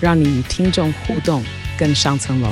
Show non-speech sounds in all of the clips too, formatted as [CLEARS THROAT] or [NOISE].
让你与听众互动更上层楼。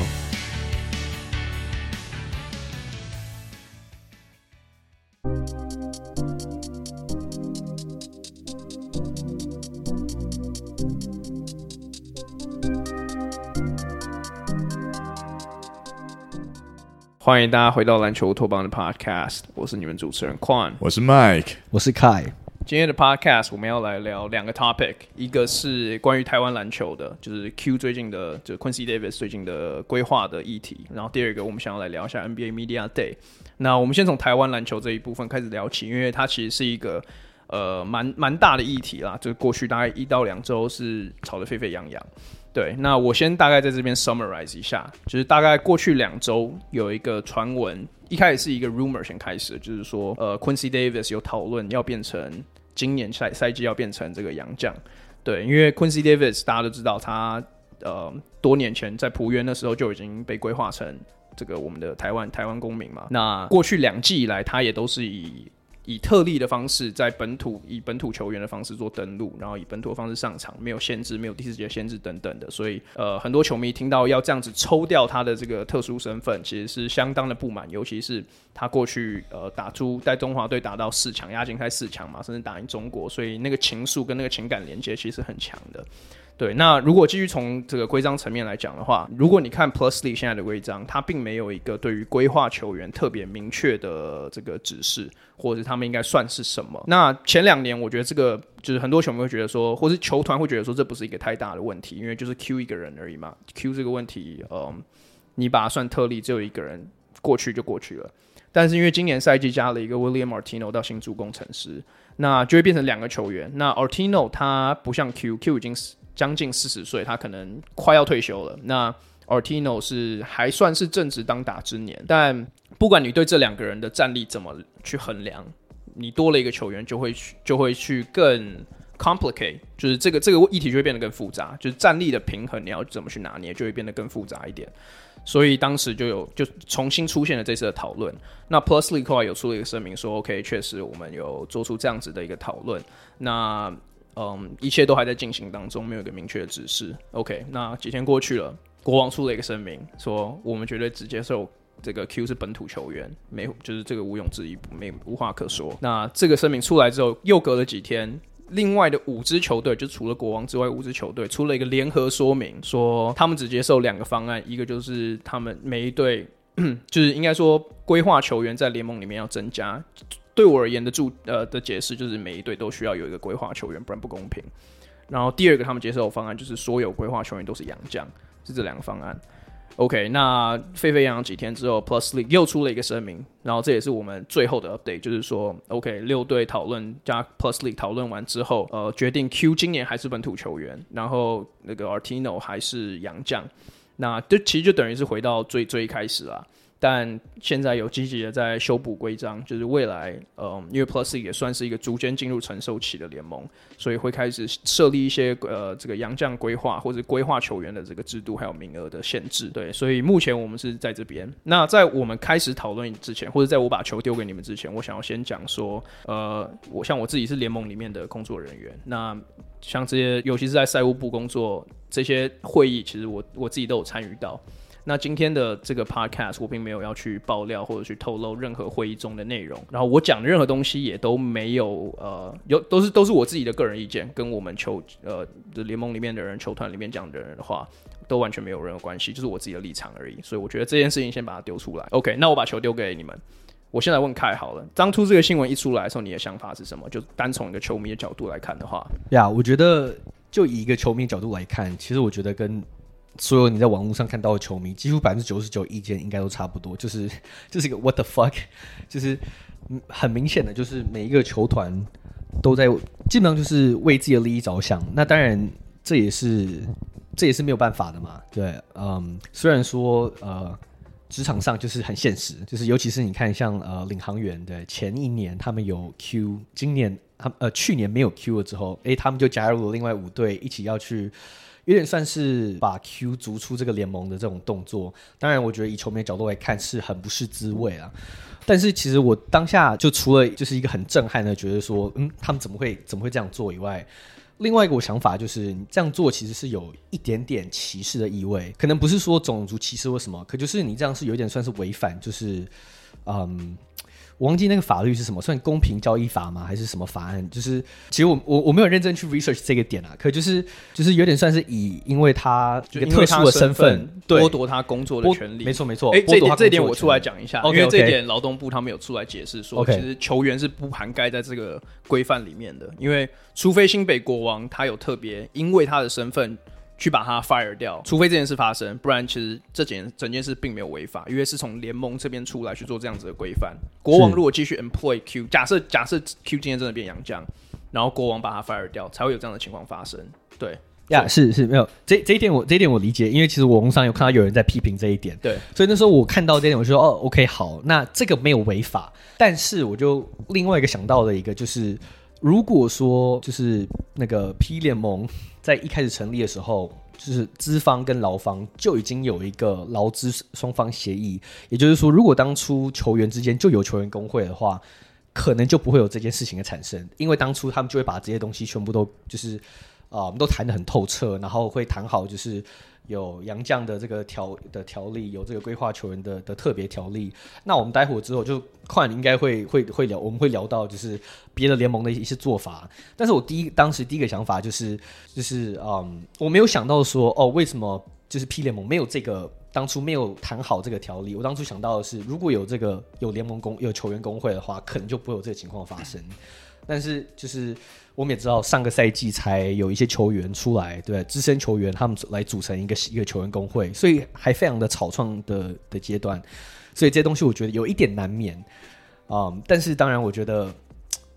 欢迎大家回到篮球乌托邦的 Podcast，我是你们主持人 Quan，我是 Mike，我是 Kai。今天的 Podcast 我们要来聊两个 topic，一个是关于台湾篮球的，就是 Q 最近的，就是 Quincy Davis 最近的规划的议题。然后第二个我们想要来聊一下 NBA Media Day。那我们先从台湾篮球这一部分开始聊起，因为它其实是一个呃蛮蛮大的议题啦，就是过去大概一到两周是吵得沸沸扬扬。对，那我先大概在这边 summarize 一下，就是大概过去两周有一个传闻，一开始是一个 rumor 先开始，就是说，呃，Quincy Davis 有讨论要变成今年赛赛季要变成这个洋将，对，因为 Quincy Davis 大家都知道他，呃，多年前在浦原的时候就已经被规划成这个我们的台湾台湾公民嘛，那过去两季以来，他也都是以以特例的方式，在本土以本土球员的方式做登录，然后以本土的方式上场，没有限制，没有第四节限制等等的，所以呃，很多球迷听到要这样子抽掉他的这个特殊身份，其实是相当的不满，尤其是他过去呃打出带中华队打到四强，亚锦赛四强嘛，甚至打赢中国，所以那个情愫跟那个情感连接其实很强的。对，那如果继续从这个规章层面来讲的话，如果你看 Plusly 现在的规章，它并没有一个对于规划球员特别明确的这个指示，或者是他们应该算是什么。那前两年，我觉得这个就是很多球迷会觉得说，或是球团会觉得说，这不是一个太大的问题，因为就是 Q 一个人而已嘛。Q 这个问题，嗯，你把它算特例，只有一个人过去就过去了。但是因为今年赛季加了一个 William Artino 到新助工程师，那就会变成两个球员。那 Artino 他不像 Q，Q 已经是。将近四十岁，他可能快要退休了。那 Artino 是还算是正值当打之年，但不管你对这两个人的战力怎么去衡量，你多了一个球员就会去就会去更 complicate，就是这个这个议题就会变得更复杂，就是战力的平衡你要怎么去拿捏，就会变得更复杂一点。所以当时就有就重新出现了这次的讨论。那 Plus League 有出了一个声明说，OK，确实我们有做出这样子的一个讨论。那嗯，一切都还在进行当中，没有一个明确的指示。OK，那几天过去了，国王出了一个声明，说我们绝对只接受这个 Q 是本土球员，没就是这个毋庸置疑，没无话可说。那这个声明出来之后，又隔了几天，另外的五支球队，就除了国王之外，五支球队出了一个联合说明，说他们只接受两个方案，一个就是他们每一队，[CLEARS THROAT] 就是应该说规划球员在联盟里面要增加。对我而言的注呃的解释就是每一队都需要有一个规划球员，不然不公平。然后第二个他们接受的方案就是所有规划球员都是洋将，是这两个方案。OK，那沸沸扬扬几天之后，Plus League 又出了一个声明，然后这也是我们最后的 update，就是说 OK 六队讨论加 Plus League 讨论完之后，呃决定 Q 今年还是本土球员，然后那个 Artino 还是洋将。那这其实就等于是回到最最开始啦。但现在有积极的在修补规章，就是未来，嗯，因为 Plus 也算是一个逐渐进入成熟期的联盟，所以会开始设立一些呃这个洋将规划或者规划球员的这个制度，还有名额的限制。对，所以目前我们是在这边。那在我们开始讨论之前，或者在我把球丢给你们之前，我想要先讲说，呃，我像我自己是联盟里面的工作人员，那像这些，尤其是在赛务部工作这些会议，其实我我自己都有参与到。那今天的这个 podcast 我并没有要去爆料或者去透露任何会议中的内容，然后我讲的任何东西也都没有呃有都是都是我自己的个人意见，跟我们球呃联盟里面的人、球团里面讲的人的话都完全没有任何关系，就是我自己的立场而已。所以我觉得这件事情先把它丢出来。OK，那我把球丢给你们。我现在问凯好了，当初这个新闻一出来的时候，你的想法是什么？就单从一个球迷的角度来看的话，呀我觉得就以一个球迷角度来看，其实我觉得跟。所有你在网络上看到的球迷，几乎百分之九十九意见应该都差不多，就是 [LAUGHS] 就是一个 what the fuck，就是很明显的，就是每一个球团都在基本上就是为自己的利益着想。那当然，这也是这也是没有办法的嘛。对，嗯，虽然说呃。职场上就是很现实，就是尤其是你看像呃领航员的前一年他们有 Q，今年他呃去年没有 Q 了之后，诶，他们就加入了另外五队一起要去，有点算是把 Q 逐出这个联盟的这种动作。当然，我觉得以球迷的角度来看是很不是滋味啊。但是其实我当下就除了就是一个很震撼的觉得说，嗯，他们怎么会怎么会这样做以外。另外一个我想法就是，你这样做其实是有一点点歧视的意味，可能不是说种族歧视或什么，可就是你这样是有点算是违反，就是，嗯。我忘记那个法律是什么，算公平交易法吗？还是什么法案？就是其实我我我没有认真去 research 这个点啊，可就是就是有点算是以因为他一个特殊的身份剥夺他工作的权利。没错没错，哎、欸，这点这点我出来讲一下，okay, 因为这点劳动部他们有出来解释说，其实球员是不涵盖在这个规范里面的，因为除非新北国王他有特别因为他的身份。去把他 fire 掉，除非这件事发生，不然其实这件整件事并没有违法，因为是从联盟这边出来去做这样子的规范。国王如果继续 employ Q，假设假设 Q 今天真的变洋将，然后国王把他 fire 掉，才会有这样的情况发生。对呀，yeah, 是是没有这这一点我这一点我理解，因为其实我网上有看到有人在批评这一点，对，所以那时候我看到这一点，我就说哦，OK，好，那这个没有违法，但是我就另外一个想到的一个就是。如果说就是那个 P 联盟在一开始成立的时候，就是资方跟劳方就已经有一个劳资双方协议，也就是说，如果当初球员之间就有球员工会的话，可能就不会有这件事情的产生，因为当初他们就会把这些东西全部都就是啊，我们都谈得很透彻，然后会谈好就是。有杨将的这个条的条例，有这个规划球员的的特别条例。那我们待会之后就快应该会会会聊，我们会聊到就是别的联盟的一些做法。但是我第一当时第一个想法就是就是嗯，我没有想到说哦，为什么就是 P 联盟没有这个当初没有谈好这个条例？我当初想到的是，如果有这个有联盟工有球员工会的话，可能就不会有这个情况发生。但是就是我们也知道，上个赛季才有一些球员出来，对资深球员他们来组成一个一个球员工会，所以还非常的草创的的阶段，所以这东西我觉得有一点难免啊、但是当然，我觉得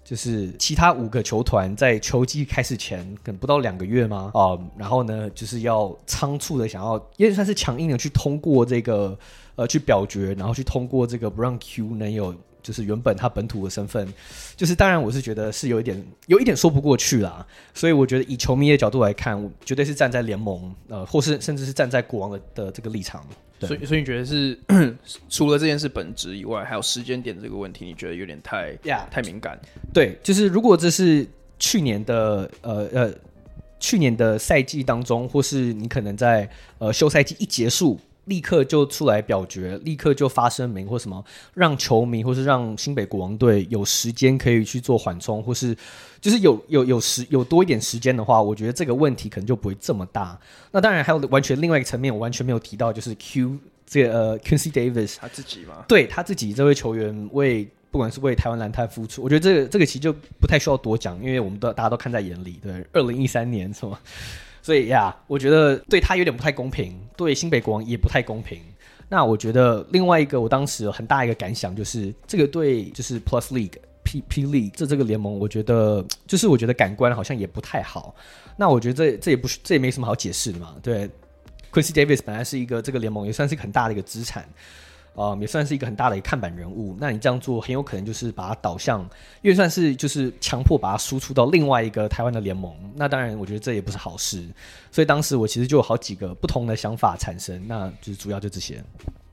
就是其他五个球团在球季开始前，可能不到两个月吗？啊、然后呢，就是要仓促的想要，也算是强硬的去通过这个呃去表决，然后去通过这个不让 Q 能有。就是原本他本土的身份，就是当然我是觉得是有一点有一点说不过去啦，所以我觉得以球迷的角度来看，我绝对是站在联盟呃，或是甚至是站在国王的的这个立场。所以所以你觉得是 [CLEARS THROAT] 除了这件事本质以外，还有时间点这个问题，你觉得有点太呀太敏感？对，就是如果这是去年的呃呃去年的赛季当中，或是你可能在呃休赛季一结束。立刻就出来表决，立刻就发声明或什么，让球迷或是让新北国王队有时间可以去做缓冲，或是就是有有有时有多一点时间的话，我觉得这个问题可能就不会这么大。那当然还有完全另外一个层面，我完全没有提到，就是 Q 这个呃 Quincy Davis 他自己嘛，对他自己这位球员为不管是为台湾蓝太付出，我觉得这个这个其实就不太需要多讲，因为我们都大家都看在眼里。对，二零一三年是吗？所以呀，我觉得对他有点不太公平，对新北国王也不太公平。那我觉得另外一个，我当时有很大一个感想就是，这个对就是 Plus League P P League 这这个联盟，我觉得就是我觉得感官好像也不太好。那我觉得这这也不是这也没什么好解释的嘛。对，Quincy Davis 本来是一个这个联盟也算是一个很大的一个资产。啊、也算是一个很大的一个看板人物。那你这样做很有可能就是把它导向，因为算是就是强迫把它输出到另外一个台湾的联盟。那当然，我觉得这也不是好事。所以当时我其实就有好几个不同的想法产生，那就是主要就这些。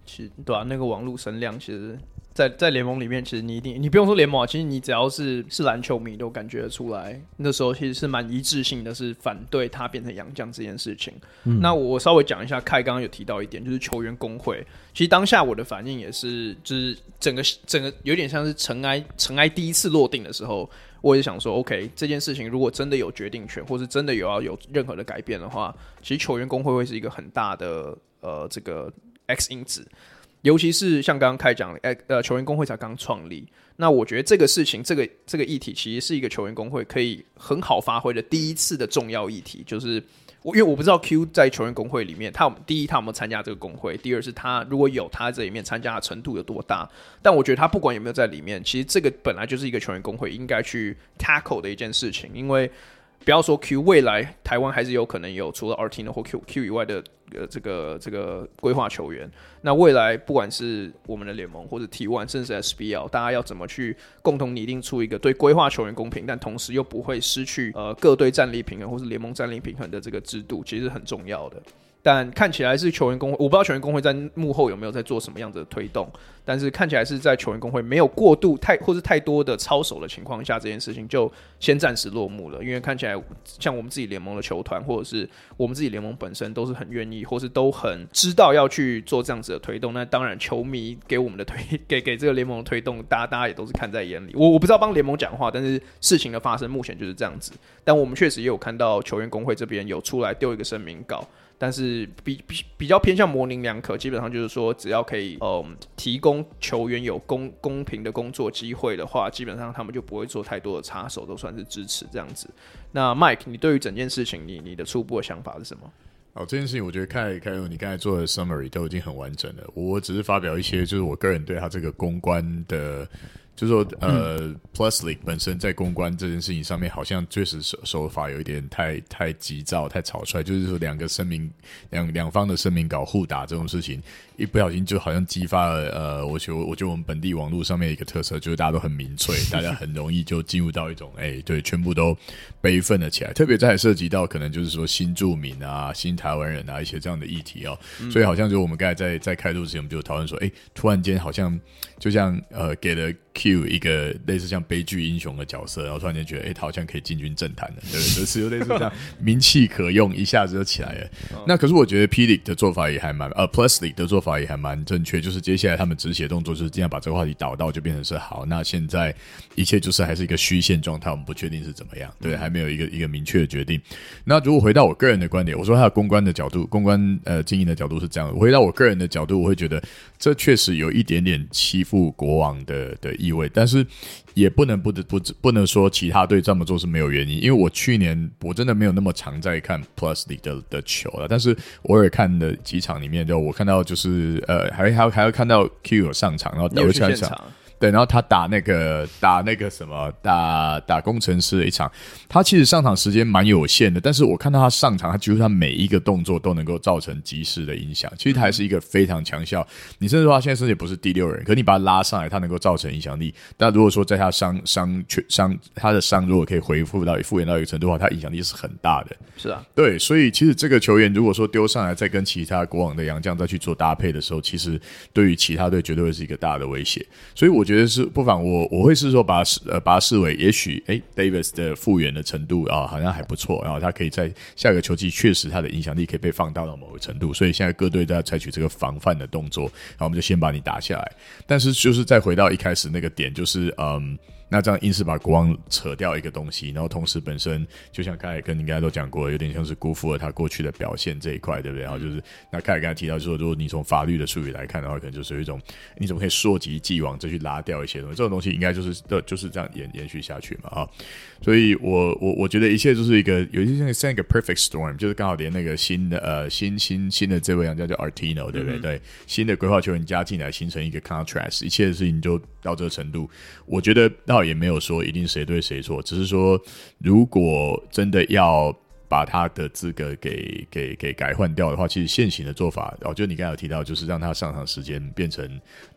是对啊，那个网络声量其实。在在联盟里面，其实你一定你不用说联盟啊，其实你只要是是篮球迷都感觉得出来，那时候其实是蛮一致性的，是反对他变成洋将这件事情。嗯、那我稍微讲一下，凯刚刚有提到一点，就是球员工会。其实当下我的反应也是，就是整个整个有点像是尘埃尘埃第一次落定的时候，我也想说，OK，这件事情如果真的有决定权，或是真的有要有任何的改变的话，其实球员工会会是一个很大的呃这个 X 因子。尤其是像刚刚开讲的，哎，呃，球员工会才刚创立，那我觉得这个事情，这个这个议题，其实是一个球员工会可以很好发挥的第一次的重要议题。就是我因为我不知道 Q 在球员工会里面，他第一他有没有参加这个工会，第二是他如果有他这里面参加的程度有多大。但我觉得他不管有没有在里面，其实这个本来就是一个球员工会应该去 tackle 的一件事情，因为不要说 Q，未来台湾还是有可能有除了 rtino 或 Q Q 以外的呃这个这个规划球员。那未来不管是我们的联盟或者 T one，甚至 SBL，大家要怎么去共同拟定出一个对规划球员公平，但同时又不会失去呃各队战力平衡或是联盟战力平衡的这个制度，其实很重要的。但看起来是球员工会，我不知道球员工会在幕后有没有在做什么样的推动。但是看起来是在球员工会没有过度太或是太多的操守的情况下，这件事情就先暂时落幕了。因为看起来像我们自己联盟的球团，或者是我们自己联盟本身，都是很愿意，或是都很知道要去做这样子的推动。那当然，球迷给我们的推 [LAUGHS] 给给这个联盟的推动，大家大家也都是看在眼里。我我不知道帮联盟讲话，但是事情的发生目前就是这样子。但我们确实也有看到球员工会这边有出来丢一个声明稿。但是比比比较偏向模棱两可，基本上就是说，只要可以嗯提供球员有公公平的工作机会的话，基本上他们就不会做太多的插手，都算是支持这样子。那 Mike，你对于整件事情，你你的初步的想法是什么？哦，这件事情我觉得凯凯友你刚才做的 summary 都已经很完整了，我只是发表一些就是我个人对他这个公关的。就是说，呃、嗯、，Plus League 本身在公关这件事情上面，好像确实手手法有一点太太急躁、太草率。就是说，两个声明，两两方的声明稿互打这种事情，一不小心就好像激发了，呃，我觉得我觉得我们本地网络上面一个特色，就是大家都很民粹，大家很容易就进入到一种，[LAUGHS] 哎、欸，对，全部都悲愤了起来。特别在涉及到可能就是说新住民啊、新台湾人啊一些这样的议题哦，嗯、所以好像就我们刚才在在开录之前，我们就讨论说，哎、欸，突然间好像就像呃给了。Q 一个类似像悲剧英雄的角色，然后突然间觉得，哎、欸，他好像可以进军政坛了，对不对？就是有类似这样名气可用，一下子就起来了。那可是我觉得 P League 的做法也还蛮，呃，Plus League 的做法也还蛮正确，就是接下来他们止血动作就是尽量把这个话题导到，就变成是好。那现在一切就是还是一个虚线状态，我们不确定是怎么样，对，还没有一个一个明确的决定。那如果回到我个人的观点，我说他的公关的角度，公关呃经营的角度是这样的。回到我个人的角度，我会觉得这确实有一点点欺负国王的的意味，但是。也不能不得不不能说其他队这么做是没有原因，因为我去年我真的没有那么常在看 Plus 的的球了，但是偶尔看的几场里面，就我看到就是呃，还还还要看到 Q 有上场，然后有上场。对，然后他打那个打那个什么打打工程师的一场，他其实上场时间蛮有限的，但是我看到他上场，他几乎他每一个动作都能够造成及时的影响。其实他还是一个非常强效。你甚至说他现在甚至也不是第六人，可你把他拉上来，他能够造成影响力。但如果说在他伤伤缺伤他的伤如果可以恢复到复原到一个程度的话，他影响力是很大的。是啊，对，所以其实这个球员如果说丢上来再跟其他国王的洋将再去做搭配的时候，其实对于其他队绝对会是一个大的威胁。所以我觉得是不妨。我我会是说把视呃把它视为也许诶 Davis 的复原的程度啊好像还不错，然后他可以在下个球季确实他的影响力可以被放大到某个程度，所以现在各队都要采取这个防范的动作，然后我们就先把你打下来。但是就是再回到一开始那个点，就是嗯。那这样硬是把国王扯掉一个东西，然后同时本身就像刚才跟你刚才都讲过，有点像是辜负了他过去的表现这一块，对不对？然后就是那刚才刚才提到说，如果你从法律的术语来看的话，可能就是有一种你怎么可以溯及既往，再去拉掉一些东西？这种东西应该就是的就是这样延延续下去嘛，啊。所以我我我觉得一切就是一个有一些像像一个 perfect storm，就是刚好连那个新的呃新新新的这位洋将叫 Artino，对不对？嗯、对，新的规划球员加进来，形成一个 contrast，一切的事情就到这个程度。我觉得倒也没有说一定谁对谁错，只是说如果真的要。把他的资格给给给改换掉的话，其实现行的做法，哦，就你刚才有提到，就是让他上场时间变成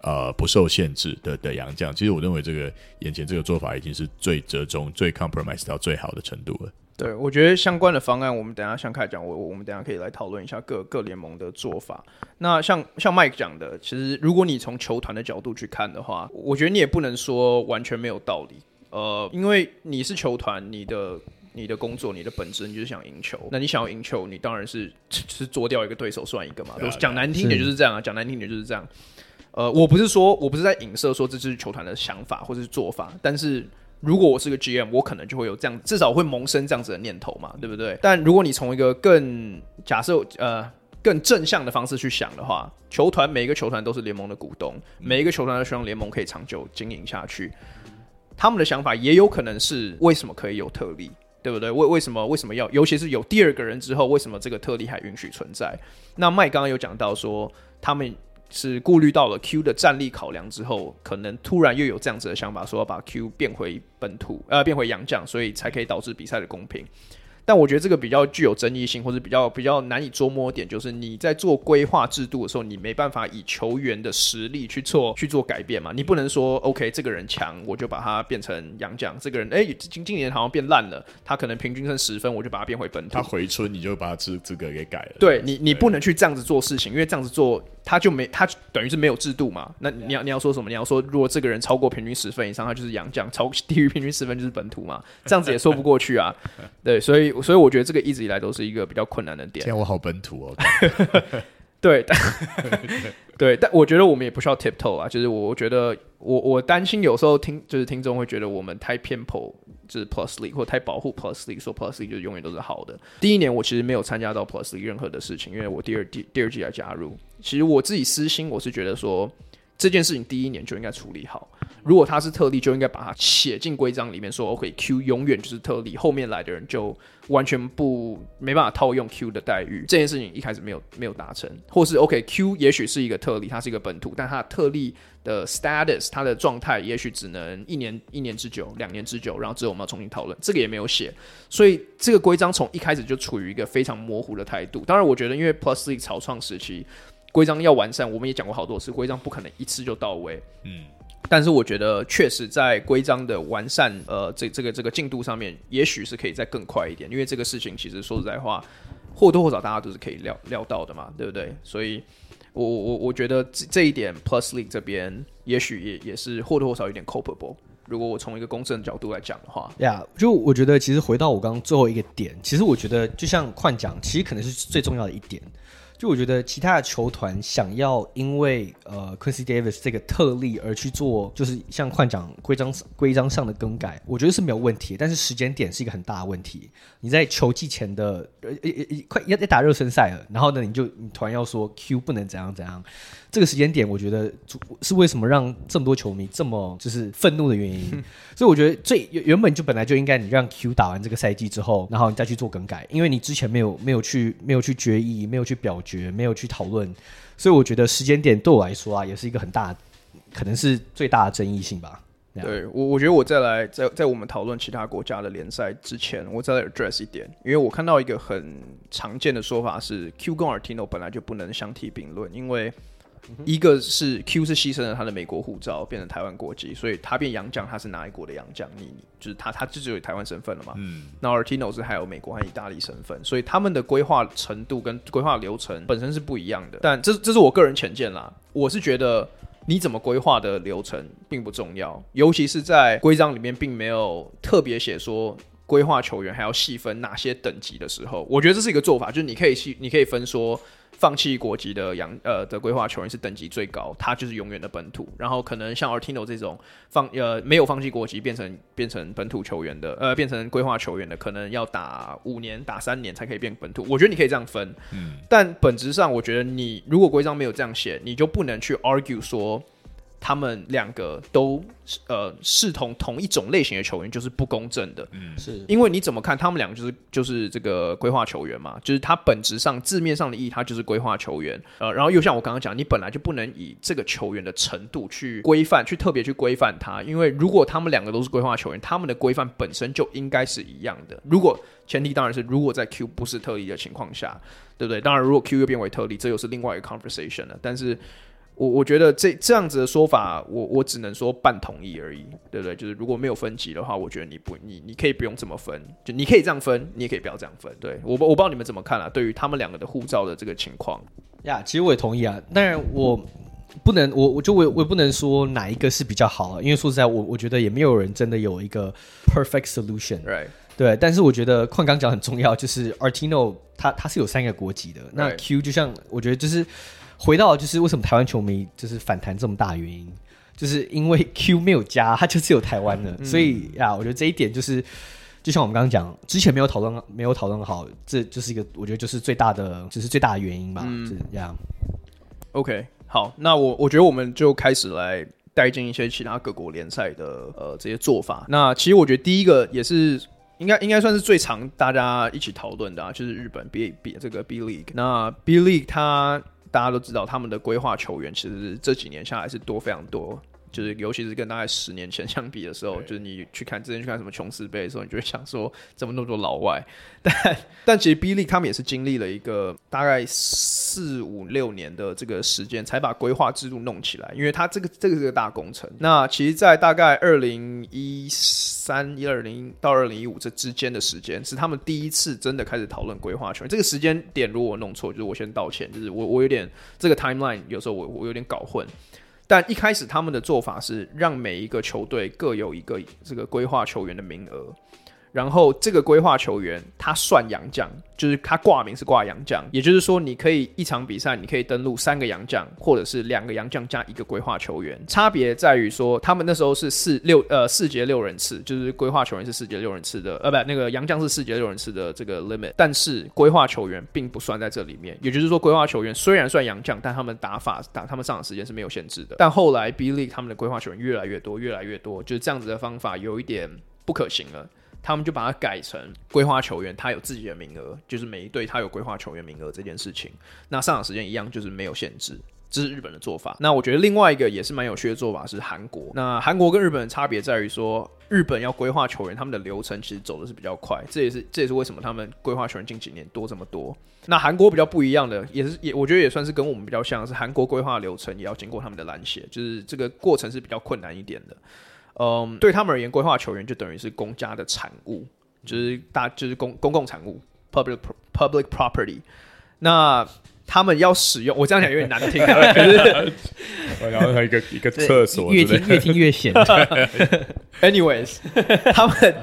呃不受限制的的洋将。其实我认为这个眼前这个做法已经是最折中、最 compromise 到最好的程度了。对，我觉得相关的方案，我们等一下像开讲，我我们等一下可以来讨论一下各各联盟的做法。那像像 Mike 讲的，其实如果你从球团的角度去看的话，我觉得你也不能说完全没有道理。呃，因为你是球团，你的。你的工作，你的本质，你就是想赢球。那你想要赢球，你当然是是做掉一个对手算一个嘛。讲、啊、难听点就是这样啊，讲难听点就是这样。呃，我不是说我不是在影射说这是球团的想法或者是做法，但是如果我是个 GM，我可能就会有这样，至少会萌生这样子的念头嘛，对不对？但如果你从一个更假设呃更正向的方式去想的话，球团每一个球团都是联盟的股东，每一个球团都希望联盟可以长久经营下去。他们的想法也有可能是为什么可以有特例。对不对？为为什么为什么要？尤其是有第二个人之后，为什么这个特例还允许存在？那麦刚刚有讲到说，他们是顾虑到了 Q 的战力考量之后，可能突然又有这样子的想法，说要把 Q 变回本土，呃，变回洋将，所以才可以导致比赛的公平。但我觉得这个比较具有争议性，或者比较比较难以捉摸点，就是你在做规划制度的时候，你没办法以球员的实力去做去做改变嘛？你不能说 OK，这个人强，我就把他变成洋将；这个人哎，今今年好像变烂了，他可能平均剩十分，我就把他变回本土。他回春，你就把他资资格给改了。对你，你不能去这样子做事情，因为这样子做。他就没，他等于是没有制度嘛。那你要你要说什么？你要说如果这个人超过平均十分以上，他就是洋将；超低于平均十分就是本土嘛。这样子也说不过去啊。对，所以所以我觉得这个一直以来都是一个比较困难的点。现在我好本土哦。[LAUGHS] 对，但对，但我觉得我们也不需要 tiptoe 啊。就是我觉得我我担心有时候听就是听众会觉得我们太偏颇。就是 Plus League 或太保护 Plus League，说 Plus League 就永远都是好的。第一年我其实没有参加到 Plus League 任何的事情，因为我第二第第二季来加入。其实我自己私心我是觉得说这件事情第一年就应该处理好。如果他是特例，就应该把它写进规章里面，说 OK，Q 永远就是特例，后面来的人就完全不没办法套用 Q 的待遇。这件事情一开始没有没有达成，或是 OK，Q 也许是一个特例，它是一个本土，但它的特例的 status，它的状态也许只能一年一年之久，两年之久，然后之后我们要重新讨论，这个也没有写，所以这个规章从一开始就处于一个非常模糊的态度。当然，我觉得因为 Plus League 草创时期，规章要完善，我们也讲过好多次，规章不可能一次就到位，嗯。但是我觉得，确实在规章的完善，呃，这这个这个进度上面，也许是可以再更快一点。因为这个事情其实说实在话，或多或少大家都是可以料料到的嘛，对不对？所以我我我觉得这这一点，Plus League 这边也许也也是或多或少有点 culpable。如果我从一个公正的角度来讲的话，呀，yeah, 就我觉得其实回到我刚刚最后一个点，其实我觉得就像换讲，其实可能是最重要的一点。就我觉得其他的球团想要因为呃 Quincy Davis 这个特例而去做，就是像换讲规章规章上的更改，我觉得是没有问题。但是时间点是一个很大的问题。你在球季前的呃呃呃快要要打热身赛了，然后呢你就你突然要说 Q 不能怎样怎样，这个时间点我觉得是为什么让这么多球迷这么就是愤怒的原因。[LAUGHS] 所以我觉得最原本就本来就应该你让 Q 打完这个赛季之后，然后你再去做更改，因为你之前没有没有去没有去决议，没有去表决，没有去讨论，所以我觉得时间点对我来说啊，也是一个很大，可能是最大的争议性吧。对我，我觉得我再来在在我们讨论其他国家的联赛之前，我再来 address 一点，因为我看到一个很常见的说法是，Q 跟 Artino 本来就不能相提并论，因为。一个是 Q 是牺牲了他的美国护照，变成台湾国籍，所以他变洋将，他是哪一国的洋将？你就是他，他就只有台湾身份了嘛。嗯。那 Artino 是还有美国和意大利身份，所以他们的规划程度跟规划流程本身是不一样的。但这这是我个人浅见啦，我是觉得你怎么规划的流程并不重要，尤其是在规章里面并没有特别写说规划球员还要细分哪些等级的时候，我觉得这是一个做法，就是你可以细，你可以分说。放弃国籍的洋呃的规划球员是等级最高，他就是永远的本土。然后可能像 Artino 这种放呃没有放弃国籍变成变成本土球员的呃变成规划球员的，可能要打五年打三年才可以变本土。我觉得你可以这样分，嗯，但本质上我觉得你如果规章没有这样写，你就不能去 argue 说。他们两个都呃视同同一种类型的球员，就是不公正的。嗯，是因为你怎么看，他们两个就是就是这个规划球员嘛，就是他本质上字面上的意义，他就是规划球员。呃，然后又像我刚刚讲，你本来就不能以这个球员的程度去规范，去特别去规范他，因为如果他们两个都是规划球员，他们的规范本身就应该是一样的。如果前提当然是如果在 Q 不是特例的情况下，对不对？当然，如果 Q 又变为特例，这又是另外一个 conversation 了。但是。我我觉得这这样子的说法，我我只能说半同意而已，对不对？就是如果没有分级的话，我觉得你不你你可以不用这么分，就你可以这样分，你也可以不要这样分。对，我我不知道你们怎么看啊？对于他们两个的护照的这个情况呀，其实我也同意啊。当然我不能，我我就我我也不能说哪一个是比较好啊，因为说实在，我我觉得也没有人真的有一个 perfect solution，right？对，但是我觉得矿刚讲很重要，就是 Artino 他他是有三个国籍的，那 Q 就像我觉得就是。回到就是为什么台湾球迷就是反弹这么大的原因，就是因为 [LAUGHS] Q 没有加，他就只有台湾的，嗯、所以呀，我觉得这一点就是，就像我们刚刚讲，之前没有讨论，没有讨论好，这就是一个我觉得就是最大的，就是最大的原因吧，嗯、是这样。OK，好，那我我觉得我们就开始来带进一些其他各国联赛的呃这些做法。那其实我觉得第一个也是应该应该算是最常大家一起讨论的，啊，就是日本 B B 这个 B League。那 B League 它。大家都知道他们的规划球员，其实这几年下来是多非常多。就是，尤其是跟大概十年前相比的时候，就是你去看之前去看什么琼斯杯的时候，你就会想说，怎么那么多老外？但 [LAUGHS] 但其实 B League 他们也是经历了一个大概四五六年的这个时间，才把规划制度弄起来。因为他这个这个是个大工程。那其实，在大概二零一三一二零到二零一五这之间的时间，是他们第一次真的开始讨论规划权。这个时间点如果我弄错，就是我先道歉，就是我我有点这个 timeline 有时候我我有点搞混。但一开始他们的做法是让每一个球队各有一个这个规划球员的名额。然后这个规划球员他算洋将，就是他挂名是挂洋将，也就是说你可以一场比赛你可以登录三个洋将，或者是两个洋将加一个规划球员。差别在于说他们那时候是四六呃四节六人次，就是规划球员是四节六人次的，呃不那个洋将是四节六人次的这个 limit，但是规划球员并不算在这里面。也就是说规划球员虽然算洋将，但他们打法打他们上场时间是没有限制的。但后来 bleak 他们的规划球员越来越多，越来越多，就是这样子的方法有一点不可行了。他们就把它改成规划球员，他有自己的名额，就是每一队他有规划球员名额这件事情。那上场时间一样，就是没有限制，这是日本的做法。那我觉得另外一个也是蛮有趣的做法是韩国。那韩国跟日本的差别在于说，日本要规划球员，他们的流程其实走的是比较快，这也是这也是为什么他们规划球员近几年多这么多。那韩国比较不一样的，也是也我觉得也算是跟我们比较像是韩国规划流程也要经过他们的篮协，就是这个过程是比较困难一点的。嗯，对他们而言，规划球员就等于是公家的产物，就是大就是公公共产物 （public public property）。那他们要使用，我这样讲有点难听，[LAUGHS] 可是然后还有一个一个厕所，越听越听越显。[LAUGHS] [LAUGHS] Anyways，他们。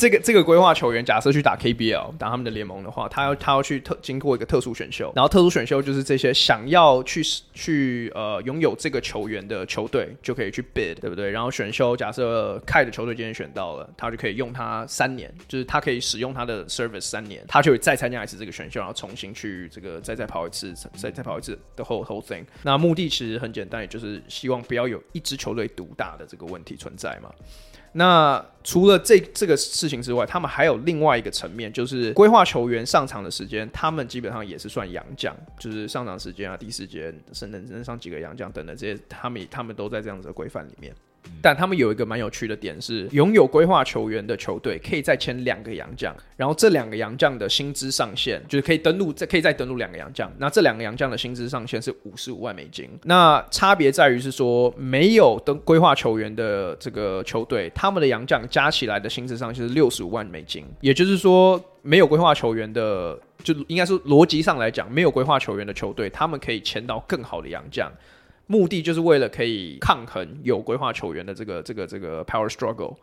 这个这个规划球员，假设去打 KBL 打他们的联盟的话，他要他要去特经过一个特殊选秀，然后特殊选秀就是这些想要去去呃拥有这个球员的球队就可以去 bid，对不对？然后选秀假设 K 的球队今天选到了，他就可以用他三年，就是他可以使用他的 service 三年，他就会再参加一次这个选秀，然后重新去这个再再跑一次，再再跑一次 the whole whole thing。那目的其实很简单，也就是希望不要有一支球队独大的这个问题存在嘛。那除了这这个事情之外，他们还有另外一个层面，就是规划球员上场的时间，他们基本上也是算洋将，就是上场时间啊、第一时间甚至能上几个洋将等等这些，他们他们都在这样子的规范里面。但他们有一个蛮有趣的点是，拥有规划球员的球队可以再签两个洋将，然后这两个洋将的薪资上限就是可以登录，再可以再登录两个洋将。那这两个洋将的薪资上限是五十五万美金。那差别在于是说，没有登规划球员的这个球队，他们的洋将加起来的薪资上限是六十五万美金。也就是说，没有规划球员的，就应该说逻辑上来讲，没有规划球员的球队，他们可以签到更好的洋将。目的就是为了可以抗衡有规划球员的这个这个这个 power struggle，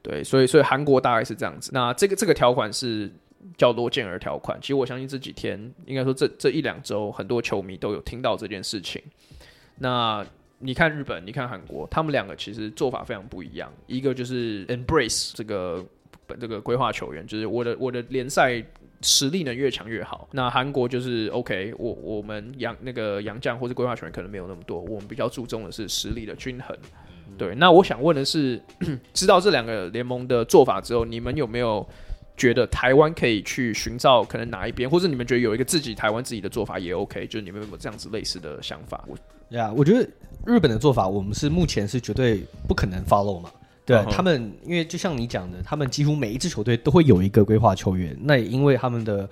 对，所以所以韩国大概是这样子。那这个这个条款是叫罗建儿条款。其实我相信这几天应该说这这一两周，很多球迷都有听到这件事情。那你看日本，你看韩国，他们两个其实做法非常不一样。一个就是 embrace 这个这个规划球员，就是我的我的联赛。实力呢越强越好。那韩国就是 OK，我我们洋那个洋将或者规划球员可能没有那么多，我们比较注重的是实力的均衡。对，那我想问的是，[CLEARS THROAT] 知道这两个联盟的做法之后，你们有没有觉得台湾可以去寻找可能哪一边，或者你们觉得有一个自己台湾自己的做法也 OK？就是你们有没有这样子类似的想法？我呀，yeah, 我觉得日本的做法，我们是目前是绝对不可能 follow 嘛。对、uh. 他们，因为就像你讲的，他们几乎每一支球队都会有一个规划球员。那也因为他们的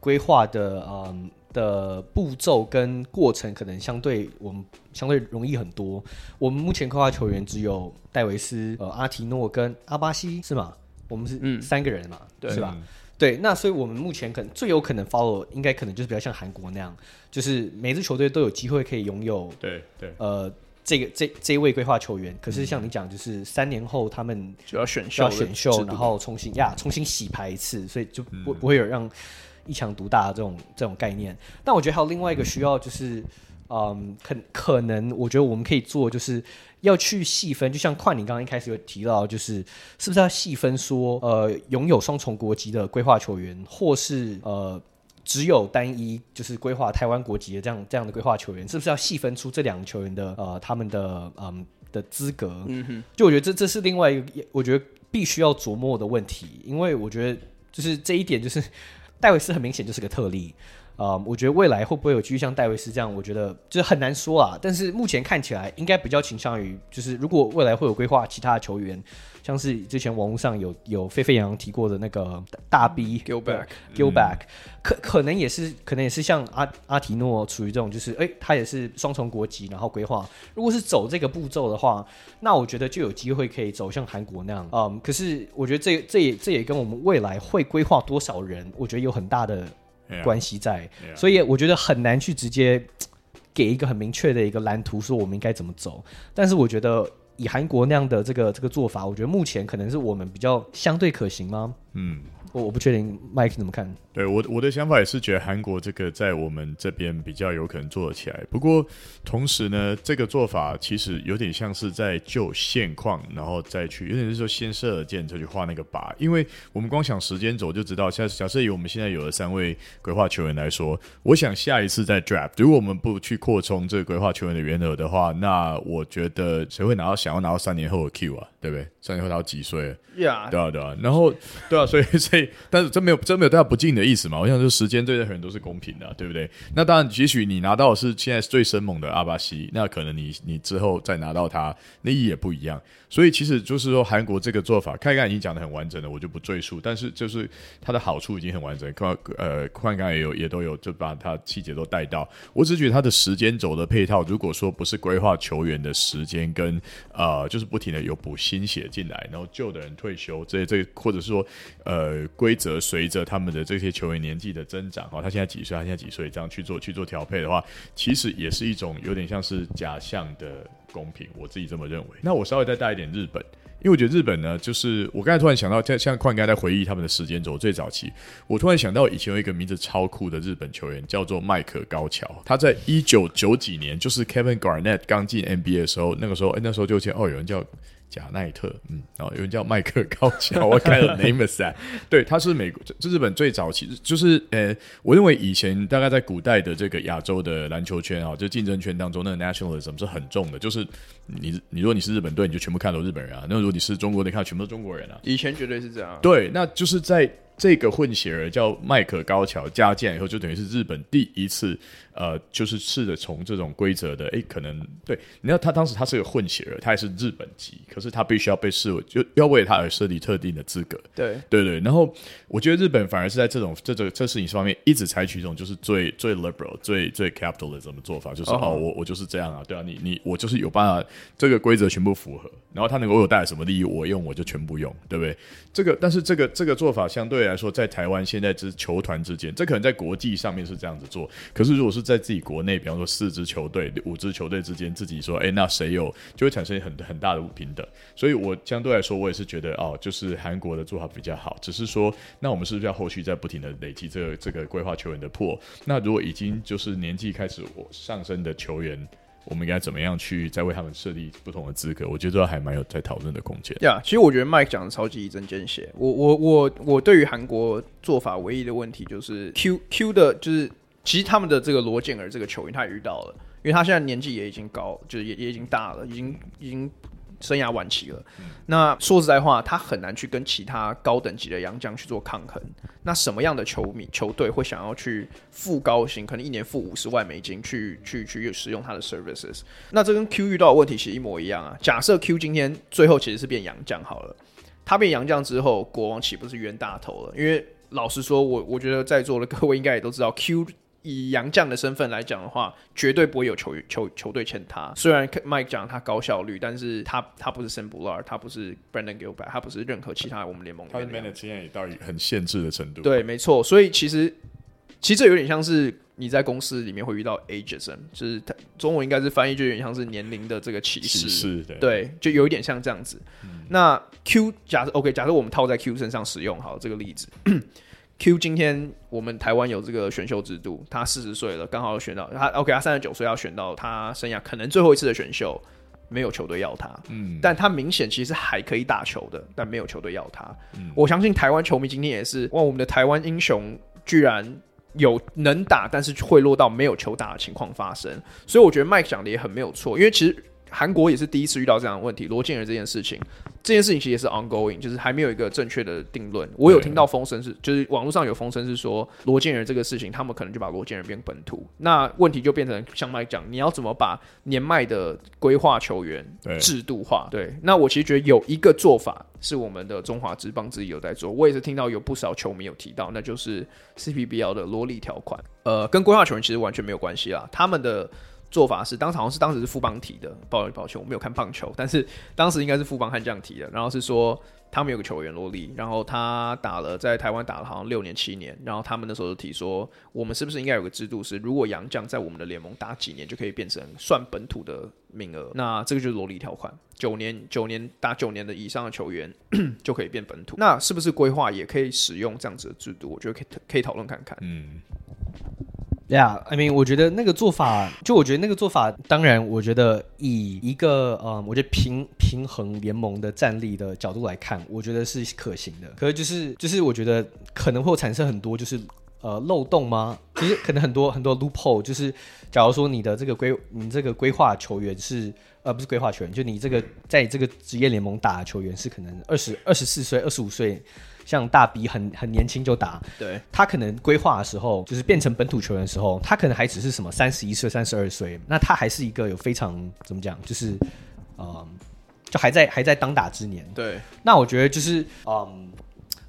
规划的嗯的步骤跟过程，可能相对我们相对容易很多。我们目前规划球员只有戴维斯、呃阿提诺跟阿巴西，是吗？我们是嗯三个人嘛，对是吧？嗯、对，那所以我们目前可能最有可能 follow，应该可能就是比较像韩国那样，就是每支球队都有机会可以拥有对对呃。这个这这一位规划球员，可是像你讲，就是三年后他们就要选秀，要选秀，然后重新呀，重新洗牌一次，所以就不不会有让一强独大的这种这种概念。但我觉得还有另外一个需要，就是嗯，可可能我觉得我们可以做，就是要去细分，就像快你刚刚一开始有提到，就是是不是要细分说，呃，拥有双重国籍的规划球员，或是呃。只有单一就是规划台湾国籍的这样这样的规划球员，是不是要细分出这两个球员的呃他们的嗯的资格？嗯哼，就我觉得这这是另外一个，我觉得必须要琢磨的问题，因为我觉得就是这一点就是戴维斯很明显就是个特例，啊、呃，我觉得未来会不会有继续像戴维斯这样，我觉得就是很难说啊。但是目前看起来，应该比较倾向于，就是如果未来会有规划其他的球员，像是之前网络上有有沸沸扬扬提过的那个大 B，Gilback，Gilback，可可能也是可能也是像阿阿提诺处于这种，就是哎、欸，他也是双重国籍，然后规划，如果是走这个步骤的话，那我觉得就有机会可以走向韩国那样。嗯，可是我觉得这这也这也跟我们未来会规划多少人，我觉得有很大的。关系在，yeah, yeah. 所以我觉得很难去直接给一个很明确的一个蓝图，说我们应该怎么走。但是我觉得以韩国那样的这个这个做法，我觉得目前可能是我们比较相对可行吗？嗯。我我不确定，Mike 怎么看？对我我的想法也是觉得韩国这个在我们这边比较有可能做得起来。不过同时呢，这个做法其实有点像是在就现况，然后再去有点是说先射了箭，再去画那个靶。因为我们光想时间轴就知道，像假设以我们现在有的三位规划球员来说，我想下一次再 draft，如果我们不去扩充这个规划球员的原额的话，那我觉得谁会拿到想要拿到三年后的 Q 啊？对不对？三年后他要几岁？Yeah，对啊，对啊。然后 [LAUGHS] 对啊，所以 [LAUGHS] 所以。但是真没有真没有对他不敬的意思嘛？我想说时间对任何人都是公平的啊，对不对？那当然，也许你拿到的是现在最生猛的阿巴西，那可能你你之后再拿到他，那意义也不一样。所以其实就是说，韩国这个做法，看看已经讲得很完整了，我就不赘述。但是就是它的好处已经很完整，看呃，看看也有也都有，就把它细节都带到。我只觉得它的时间轴的配套，如果说不是规划球员的时间跟呃，就是不停的有补新血进来，然后旧的人退休，这这或者是说呃。规则随着他们的这些球员年纪的增长，哦，他现在几岁？他现在几岁？这样去做去做调配的话，其实也是一种有点像是假象的公平。我自己这么认为。那我稍微再带一点日本，因为我觉得日本呢，就是我刚才突然想到，像像宽刚在回忆他们的时间轴最早期，我突然想到以前有一个名字超酷的日本球员，叫做迈克高桥。他在一九九几年，就是 Kevin Garnett 刚进 NBA 的时候，那个时候，哎，那时候就见哦，有人叫。贾奈特，嗯，然后有人叫麦克高桥，我看了 name is that，对，他是美国，这日本最早期，就是呃，我认为以前大概在古代的这个亚洲的篮球圈啊，就竞争圈当中，那个 nationalism 是很重的，就是你你如果你是日本队，你就全部看到日本人啊，那如果你是中国队，看全部都是中国人啊，以前绝对是这样，对，那就是在。这个混血儿叫麦可高桥加进来以后，就等于是日本第一次，呃，就是试着从这种规则的，哎，可能对，你知道他当时他是个混血儿，他也是日本籍，可是他必须要被视为就要为他而设立特定的资格，对对对。然后我觉得日本反而是在这种这这这事情方面一直采取一种就是最最 liberal 最最 capitalism 的做法，就是、uh-huh. 哦，我我就是这样啊，对啊，你你我就是有办法这个规则全部符合，然后他能够有带来什么利益，我用我就全部用，对不对？这个但是这个这个做法相对来说，在台湾现在之球团之间，这可能在国际上面是这样子做。可是如果是在自己国内，比方说四支球队、五支球队之间，自己说，哎，那谁有，就会产生很很大的不平等。所以我相对来说，我也是觉得，哦，就是韩国的做法比较好。只是说，那我们是不是要后续再不停的累积这个这个规划球员的破那如果已经就是年纪开始我上升的球员。我们应该怎么样去再为他们设立不同的资格？我觉得还蛮有在讨论的空间。呀，yeah, 其实我觉得 Mike 讲的超级一针见血。我我我我对于韩国做法唯一的问题就是 Q Q 的，就是其实他们的这个罗建尔这个球员他也遇到了，因为他现在年纪也已经高，就是也也已经大了，已经已经。生涯晚期了，那说实在话，他很难去跟其他高等级的洋将去做抗衡。那什么样的球迷球队会想要去付高薪，可能一年付五十万美金去去去使用他的 services？那这跟 Q 遇到的问题其实一模一样啊。假设 Q 今天最后其实是变洋将好了，他变洋将之后，国王岂不是冤大头了？因为老实说，我我觉得在座的各位应该也都知道 Q。以洋将的身份来讲的话，绝对不会有球球球队欠他。虽然 Mike 讲他高效率，但是他他不是 Sam Butler，他不是 Brandon Gilbert，他不是任何其他我们联盟的。他的 minute 现在也到很限制的程度。对，没错。所以其实其实这有点像是你在公司里面会遇到 ageism，就是他中文应该是翻译就有点像是年龄的这个歧视。是的，对，就有一点像这样子。嗯、那 Q 假设 OK，假设我们套在 Q 身上使用好这个例子。Q 今天我们台湾有这个选秀制度，他四十岁了，刚好选到他 OK，他三十九岁要选到他生涯可能最后一次的选秀，没有球队要他，嗯，但他明显其实还可以打球的，但没有球队要他，嗯，我相信台湾球迷今天也是哇，我们的台湾英雄居然有能打，但是会落到没有球打的情况发生，所以我觉得 Mike 讲的也很没有错，因为其实韩国也是第一次遇到这样的问题，罗建仁这件事情，这件事情其实也是 ongoing，就是还没有一个正确的定论。我有听到风声是，就是网络上有风声是说罗建仁这个事情，他们可能就把罗建仁变本土，那问题就变成像麦讲，你要怎么把年迈的规划球员制度化？对，对，那我其实觉得有一个做法是我们的中华职棒自己有在做，我也是听到有不少球迷有提到，那就是 CPBL 的罗里条款，呃，跟规划球员其实完全没有关系啦，他们的。做法是，当时好像是当时是富邦提的，抱歉抱歉，我没有看棒球，但是当时应该是富邦悍将提的。然后是说他们有个球员罗莉，然后他打了在台湾打了好像六年七年，然后他们那时候就提说，我们是不是应该有个制度是，如果洋将在我们的联盟打几年就可以变成算本土的名额？那这个就是罗莉条款，九年九年打九年的以上的球员就可以变本土。那是不是规划也可以使用这样子的制度？我觉得可以可以讨论看看。嗯。Yeah, I mean，我觉得那个做法，就我觉得那个做法，当然，我觉得以一个呃，我觉得平平衡联盟的战力的角度来看，我觉得是可行的。可是就是就是，我觉得可能会产生很多就是呃漏洞吗？其实可能很多很多 loophole，就是假如说你的这个规，你这个规划球员是呃不是规划球员，就你这个在这个职业联盟打的球员是可能二十二十四岁、二十五岁。像大 B 很很年轻就打，对，他可能规划的时候，就是变成本土球员的时候，他可能还只是什么三十一岁、三十二岁，那他还是一个有非常怎么讲，就是，嗯，就还在还在当打之年。对，那我觉得就是，嗯，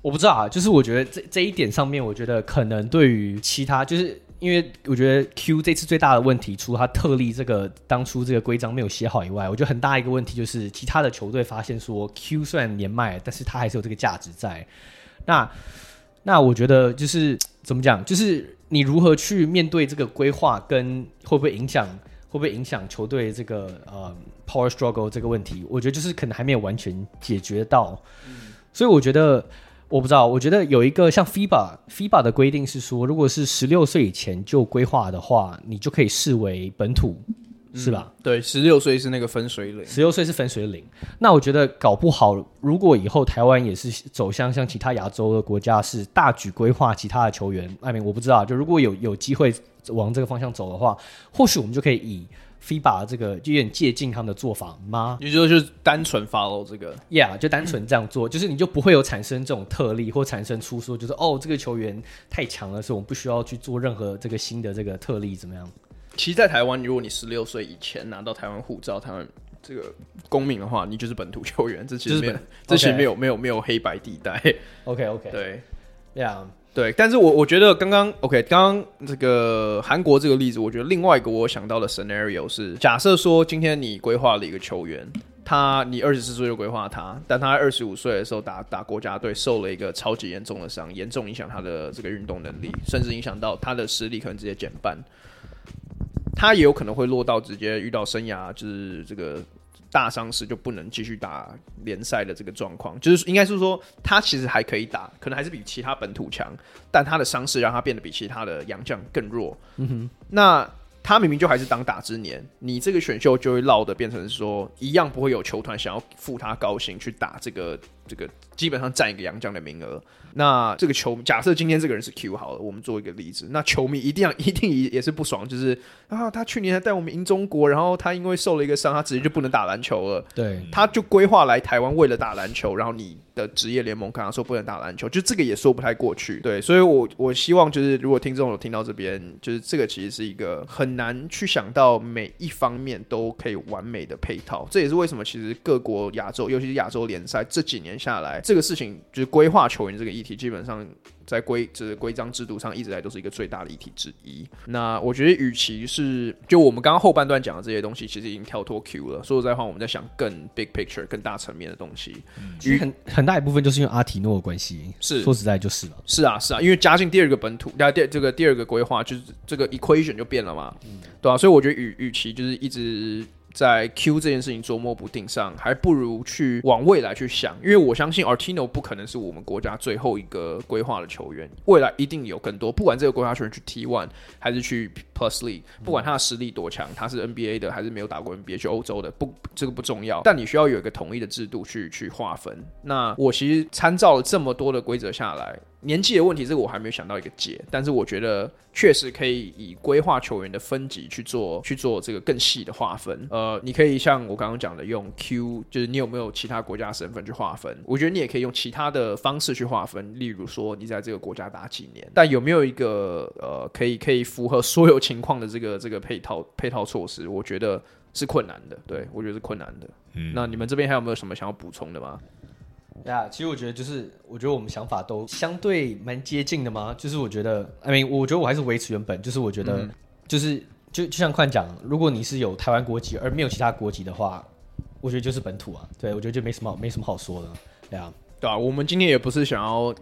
我不知道啊，就是我觉得这这一点上面，我觉得可能对于其他就是。因为我觉得 Q 这次最大的问题，除了他特例这个当初这个规章没有写好以外，我觉得很大一个问题就是其他的球队发现说 Q 虽然年迈，但是他还是有这个价值在。那那我觉得就是怎么讲，就是你如何去面对这个规划，跟会不会影响会不会影响球队这个呃 power struggle 这个问题，我觉得就是可能还没有完全解决到。嗯、所以我觉得。我不知道，我觉得有一个像 FIBA FIBA 的规定是说，如果是十六岁以前就规划的话，你就可以视为本土，嗯、是吧？对，十六岁是那个分水岭，十六岁是分水岭。那我觉得搞不好，如果以后台湾也是走向像其他亚洲的国家是大举规划其他的球员，艾明我不知道，就如果有有机会往这个方向走的话，或许我们就可以以。FIBA 这个就有点借鉴他们的做法吗？也就是就是单纯 follow 这个，Yeah，就单纯这样做，嗯、就是你就不会有产生这种特例或产生出说，就是哦，这个球员太强了，所以我们不需要去做任何这个新的这个特例，怎么样？其实，在台湾，如果你十六岁以前拿到台湾护照、台湾这个公民的话，你就是本土球员。这其实没有，这其实没有没有没有黑白地带。OK OK，对，Yeah。对，但是我我觉得刚刚 OK，刚刚这个韩国这个例子，我觉得另外一个我想到的 scenario 是，假设说今天你规划了一个球员，他你二十四岁就规划他，但他二十五岁的时候打打国家队受了一个超级严重的伤，严重影响他的这个运动能力，甚至影响到他的实力可能直接减半，他也有可能会落到直接遇到生涯就是这个。大伤势就不能继续打联赛的这个状况，就是应该是说他其实还可以打，可能还是比其他本土强，但他的伤势让他变得比其他的洋将更弱。嗯哼，那他明明就还是当打之年，你这个选秀就会落得变成说一样不会有球团想要付他高薪去打这个这个，基本上占一个洋将的名额。那这个球，假设今天这个人是 Q 好了，我们做一个例子，那球迷一定要一定也是不爽，就是啊，他去年还带我们赢中国，然后他因为受了一个伤，他直接就不能打篮球了。对，他就规划来台湾为了打篮球，然后你的职业联盟跟他说不能打篮球，就这个也说不太过去。对，所以我我希望就是如果听众有听到这边，就是这个其实是一个很难去想到每一方面都可以完美的配套，这也是为什么其实各国亚洲，尤其是亚洲联赛这几年下来，这个事情就是规划球员这个议题基本上在规就是规章制度上一直来都是一个最大的议题之一。那我觉得，与其是就我们刚刚后半段讲的这些东西，其实已经跳脱 Q 了。说实在话，我们在想更 big picture、更大层面的东西。其实很很大一部分就是因为阿提诺的关系。是说实在就是了。是啊，是啊，因为加进第二个本土，第第这个第二个规划，就是这个 equation 就变了嘛。嗯、对啊，所以我觉得与与其就是一直。在 Q 这件事情捉摸不定上，还不如去往未来去想，因为我相信 Artino 不可能是我们国家最后一个规划的球员，未来一定有更多。不管这个国家球员去 T1 还是去 Plus League，不管他的实力多强，他是 NBA 的还是没有打过 NBA 去欧洲的，不，这个不重要。但你需要有一个统一的制度去去划分。那我其实参照了这么多的规则下来。年纪的问题，这个我还没有想到一个解，但是我觉得确实可以以规划球员的分级去做去做这个更细的划分。呃，你可以像我刚刚讲的，用 Q，就是你有没有其他国家身份去划分。我觉得你也可以用其他的方式去划分，例如说你在这个国家打几年，但有没有一个呃可以可以符合所有情况的这个这个配套配套措施？我觉得是困难的。对，我觉得是困难的。嗯，那你们这边还有没有什么想要补充的吗？呀，yeah, 其实我觉得就是，我觉得我们想法都相对蛮接近的嘛。就是我觉得，I mean，我觉得我还是维持原本，就是我觉得，就是就就像宽讲，如果你是有台湾国籍而没有其他国籍的话，我觉得就是本土啊。对，我觉得就没什么没什么好说的。对啊，对啊，我们今天也不是想要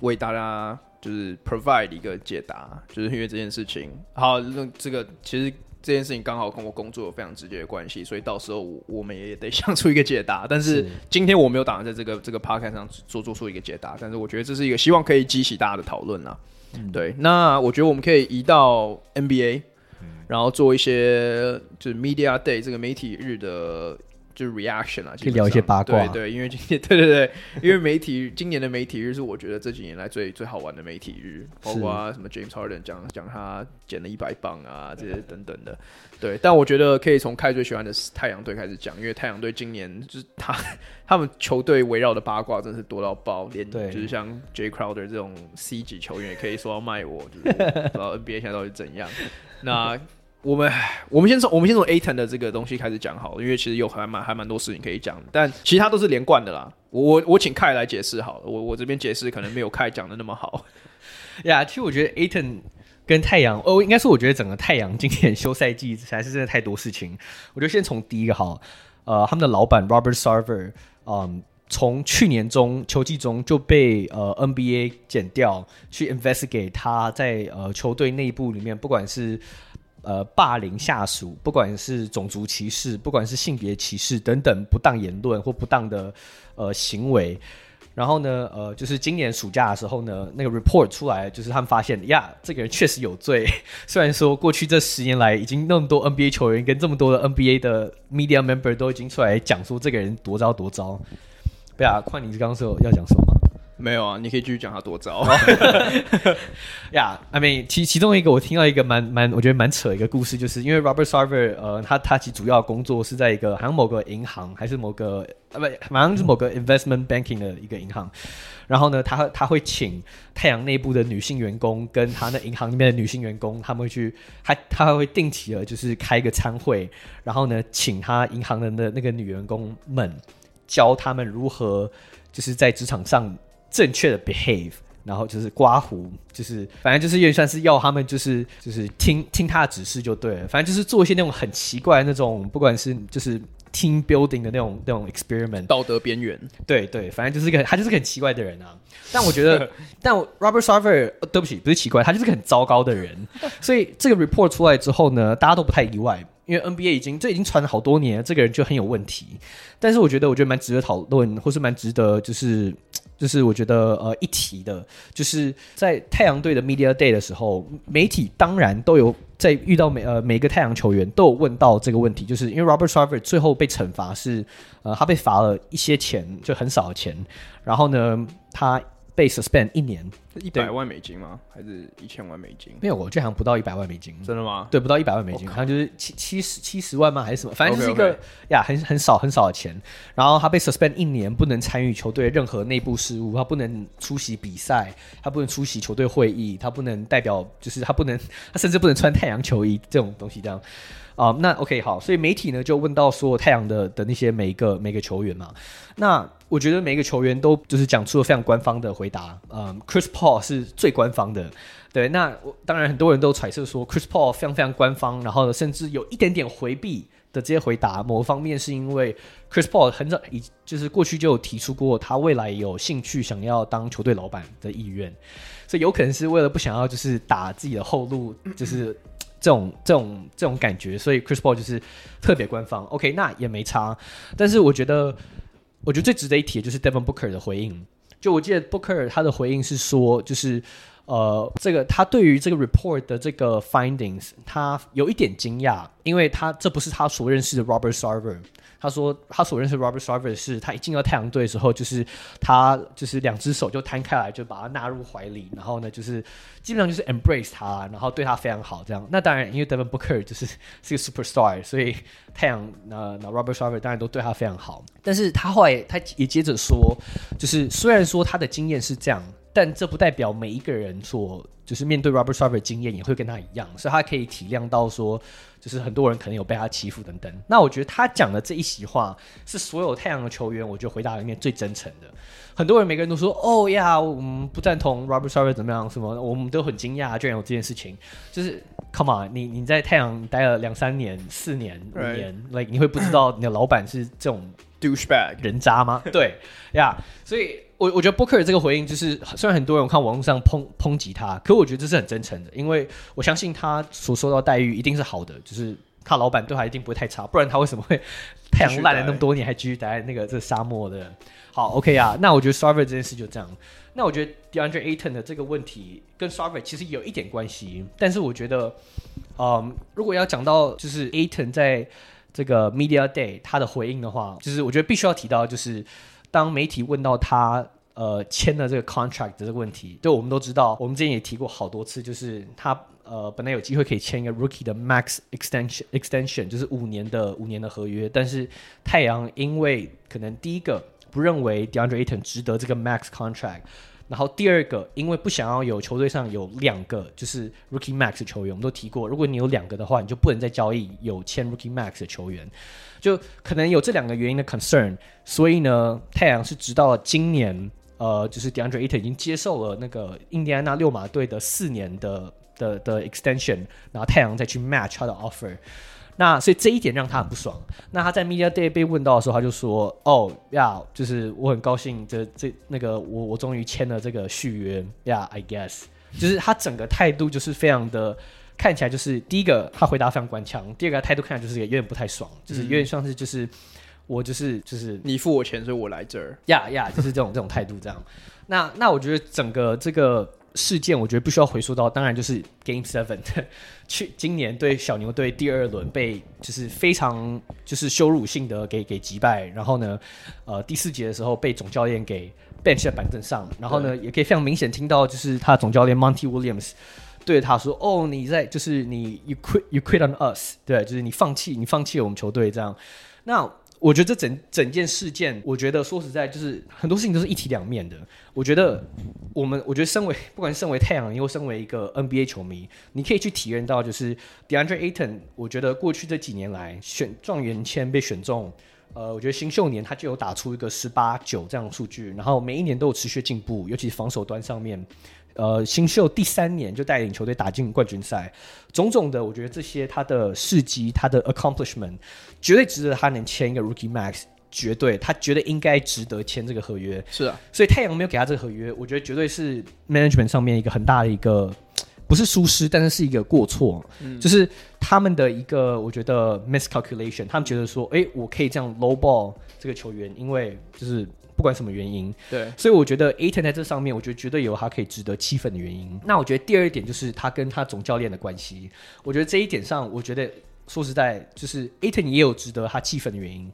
为大家就是 provide 一个解答，就是因为这件事情。好，那这个其实。这件事情刚好跟我工作有非常直接的关系，所以到时候我我们也得想出一个解答。但是今天我没有打算在这个这个 podcast 上做做出一个解答，但是我觉得这是一个希望可以激起大家的讨论啊。嗯、对，那我觉得我们可以移到 NBA，、嗯、然后做一些就是 Media Day 这个媒体日的。就是 reaction 啊，可以聊一些八卦。对对，因为今天 [LAUGHS] 对对对，因为媒体今年的媒体日是我觉得这几年来最最好玩的媒体日，包括什么 James Harden 讲讲他减了一百磅啊这些等等的。对，但我觉得可以从开最喜欢的太阳队开始讲，因为太阳队今年就是他 [LAUGHS] 他们球队围绕的八卦真是多到爆，连就是像 Jay Crowder 这种 C 级球员也可以说要卖我，就是不知道 NBA 现在到底怎样。[LAUGHS] 那我们我们先从我们先从 Aton 的这个东西开始讲好了，因为其实有还蛮还蛮多事情可以讲，但其他都是连贯的啦。我我我请 Kai 来解释好了，我我这边解释可能没有 Kai 讲的那么好。[LAUGHS] 呀，其实我觉得 Aton 跟太阳，哦，应该是我觉得整个太阳今年休赛季才是真的太多事情。我觉得先从第一个好，呃，他们的老板 Robert Sarver，嗯，从去年中球季中就被呃 NBA 检调去 investigate 他在呃球队内部里面，不管是呃，霸凌下属，不管是种族歧视，不管是性别歧视等等不当言论或不当的呃行为，然后呢，呃，就是今年暑假的时候呢，那个 report 出来，就是他们发现呀，这个人确实有罪。[LAUGHS] 虽然说过去这十年来，已经那么多 NBA 球员跟这么多的 NBA 的 media member 都已经出来讲说这个人多糟多糟。对啊，快你是刚刚说要讲什么？没有啊，你可以继续讲他多糟。呀、[LAUGHS] yeah,，I mean，其其中一个我听到一个蛮蛮，我觉得蛮扯一个故事，就是因为 Robert Sarver，呃，他他其主要工作是在一个好像某个银行，还是某个呃不，好像是某个 investment banking 的一个银行。然后呢，他他会请太阳内部的女性员工跟他那银行里面的女性员工，他们会去，他他会定期的，就是开一个餐会，然后呢，请他银行的那那个女员工们教他们如何就是在职场上。正确的 behave，然后就是刮胡，就是反正就是也算是要他们就是就是听听他的指示就对了，反正就是做一些那种很奇怪的那种，不管是就是 team building 的那种那种 experiment，道德边缘，对对，反正就是个他就是个很奇怪的人啊。但我觉得，[LAUGHS] 但 Robert Sarver，呃，对不起，不是奇怪，他就是个很糟糕的人。所以这个 report 出来之后呢，大家都不太意外，因为 NBA 已经这已经传了好多年，这个人就很有问题。但是我觉得，我觉得蛮值得讨论，或是蛮值得就是。就是我觉得呃一提的，就是在太阳队的 Media Day 的时候，媒体当然都有在遇到每呃每个太阳球员都有问到这个问题，就是因为 Robert Sarver 最后被惩罚是呃他被罚了一些钱，就很少的钱，然后呢他。被 suspend 一年，一百万美金吗？还是一千万美金？没有，我这好像不到一百万美金。真的吗？对，不到一百万美金，好像就是七七十七十万吗？还是什么？反正就是一个呀，很很少很少的钱。然后他被 suspend 一年，不能参与球队任何内部事务，他不能出席比赛，他不能出席球队会议，他不能代表，就是他不能，[LAUGHS] 他甚至不能穿太阳球衣这种东西这样。啊、呃，那 OK 好，所以媒体呢就问到所有太阳的的那些每一个每个球员嘛，那我觉得每一个球员都就是讲出了非常官方的回答，嗯、呃、Chris Paul Paul 是最官方的，对，那我当然很多人都揣测说 Chris Paul 非常非常官方，然后甚至有一点点回避的这些回答，某方面是因为 Chris Paul 很早已就是过去就有提出过他未来有兴趣想要当球队老板的意愿，所以有可能是为了不想要就是打自己的后路，就是。这种这种这种感觉，所以 Chris Paul 就是特别官方。OK，那也没差。但是我觉得，我觉得最值得一提的就是 Devin Booker 的回应。就我记得 Booker 他的回应是说，就是呃，这个他对于这个 report 的这个 findings，他有一点惊讶，因为他这不是他所认识的 Robert Sarver。他说他所认识 Robert Sarver 是他一进到太阳队的时候，就是他就是两只手就摊开来，就把他纳入怀里，然后呢，就是基本上就是 embrace 他，然后对他非常好这样。那当然，因为 Devin Booker 就是是个 superstar，所以太阳那那 Robert Sarver 当然都对他非常好。但是他后来他也接着说，就是虽然说他的经验是这样。但这不代表每一个人所就是面对 Robert Sarver 经验也会跟他一样，所以他可以体谅到说，就是很多人可能有被他欺负等等。那我觉得他讲的这一席话是所有太阳的球员，我觉得回答里面最真诚的。很多人每个人都说：“哦呀，我们不赞同 Robert Sarver 怎么样什么？”我们都很惊讶，居然有这件事情。就是 Come on，你你在太阳待了两三年、四年、五年，Right.，like 你会不知道你的老板是这种 douchebag 人渣吗？对呀，yeah, 所以。我我觉得 Booker 这个回应就是，虽然很多人看网络上抨抨击他，可我觉得这是很真诚的，因为我相信他所受到待遇一定是好的，就是他老板对他一定不会太差，不然他为什么会太阳烂了那么多年还继续待在那个这沙漠的？好，OK 啊，那我觉得 Sarver 这件事就这样。那我觉得 DeAndre Ayton 的这个问题跟 Sarver 其实有一点关系，但是我觉得，嗯，如果要讲到就是 Ayton 在这个 Media Day 他的回应的话，就是我觉得必须要提到就是。当媒体问到他呃签了这个 contract 的这个问题，对，我们都知道，我们之前也提过好多次，就是他呃本来有机会可以签一个 rookie 的 max extension extension，就是五年的五年的合约，但是太阳因为可能第一个不认为 DeAndre Ayton 值得这个 max contract，然后第二个因为不想要有球队上有两个就是 rookie max 球员，我们都提过，如果你有两个的话，你就不能再交易有签 rookie max 的球员。就可能有这两个原因的 concern，所以呢，太阳是直到今年，呃，就是 DeAndre Ayton 已经接受了那个印第安纳六马队的四年的的的 extension，然后太阳再去 match 他的 offer，那所以这一点让他很不爽。那他在 media day 被问到的时候，他就说：“哦呀，就是我很高兴这，这那个我我终于签了这个续约呀，I guess，就是他整个态度就是非常的。”看起来就是第一个，他回答非常官腔；第二个，态度看起来就是有点不太爽，就是有点像是就是我就是就是你付我钱，所以我来这儿呀呀，就是这种 [LAUGHS] 这种态度这样。那那我觉得整个这个事件，我觉得不需要回溯到，当然就是 Game Seven [LAUGHS] 去今年对小牛队第二轮被就是非常就是羞辱性的给给击败，然后呢，呃第四节的时候被总教练给 bench 在板凳上，然后呢也可以非常明显听到就是他的总教练 Monty Williams。对他说：“哦，你在就是你，you quit you quit on us，对，就是你放弃你放弃了我们球队这样。那我觉得这整整件事件，我觉得说实在，就是很多事情都是一体两面的。我觉得我们，我觉得身为不管身为太阳，又身为一个 NBA 球迷，你可以去体验到，就是 DeAndre Ayton，我觉得过去这几年来选状元签被选中，呃，我觉得新秀年他就有打出一个十八九这样的数据，然后每一年都有持续进步，尤其是防守端上面。”呃，新秀第三年就带领球队打进冠军赛，种种的，我觉得这些他的事迹，他的 accomplishment，绝对值得他能签一个 rookie max，绝对，他觉得应该值得签这个合约。是啊，所以太阳没有给他这个合约，我觉得绝对是 management 上面一个很大的一个，不是疏失，但是是一个过错，嗯，就是他们的一个，我觉得 miscalculation，他们觉得说，哎，我可以这样 low ball 这个球员，因为就是。不管什么原因，对，所以我觉得 Ayton 在这上面，我觉得绝对有他可以值得气愤的原因。那我觉得第二点就是他跟他总教练的关系，我觉得这一点上，我觉得说实在，就是 Ayton 也有值得他气愤的原因。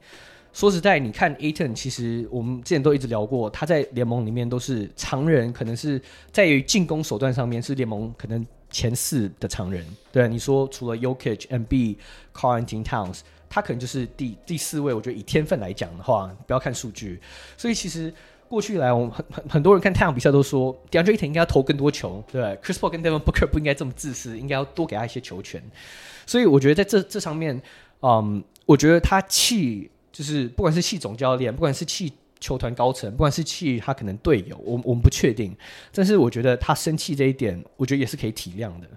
说实在，你看 Ayton，其实我们之前都一直聊过，他在联盟里面都是常人，可能是在于进攻手段上面是联盟可能前四的常人。对，你说除了 Jokic、Embiid、Karl-Anthony Towns。他可能就是第第四位，我觉得以天分来讲的话，不要看数据。所以其实过去来，我们很很很多人看太阳比赛都说，DeAndre Ayton 应该要投更多球，对，Chris Paul 跟 Devin Booker 不应该这么自私，应该要多给他一些球权。所以我觉得在这这上面，嗯，我觉得他气就是不管是气总教练，不管是气球团高层，不管是气他可能队友，我们我们不确定。但是我觉得他生气这一点，我觉得也是可以体谅的。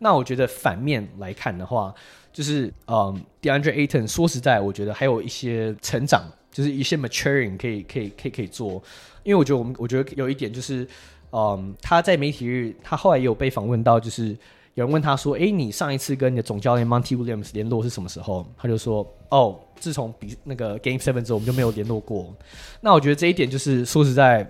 那我觉得反面来看的话，就是嗯，DeAndre Ayton 说实在，我觉得还有一些成长，就是一些 maturing 可以可以可以可以做。因为我觉得我们我觉得有一点就是，嗯，他在媒体日，他后来也有被访问到，就是有人问他说：“诶，你上一次跟你的总教练 Monty Williams 联络是什么时候？”他就说：“哦，自从比那个 Game Seven 之后，我们就没有联络过。”那我觉得这一点就是说实在，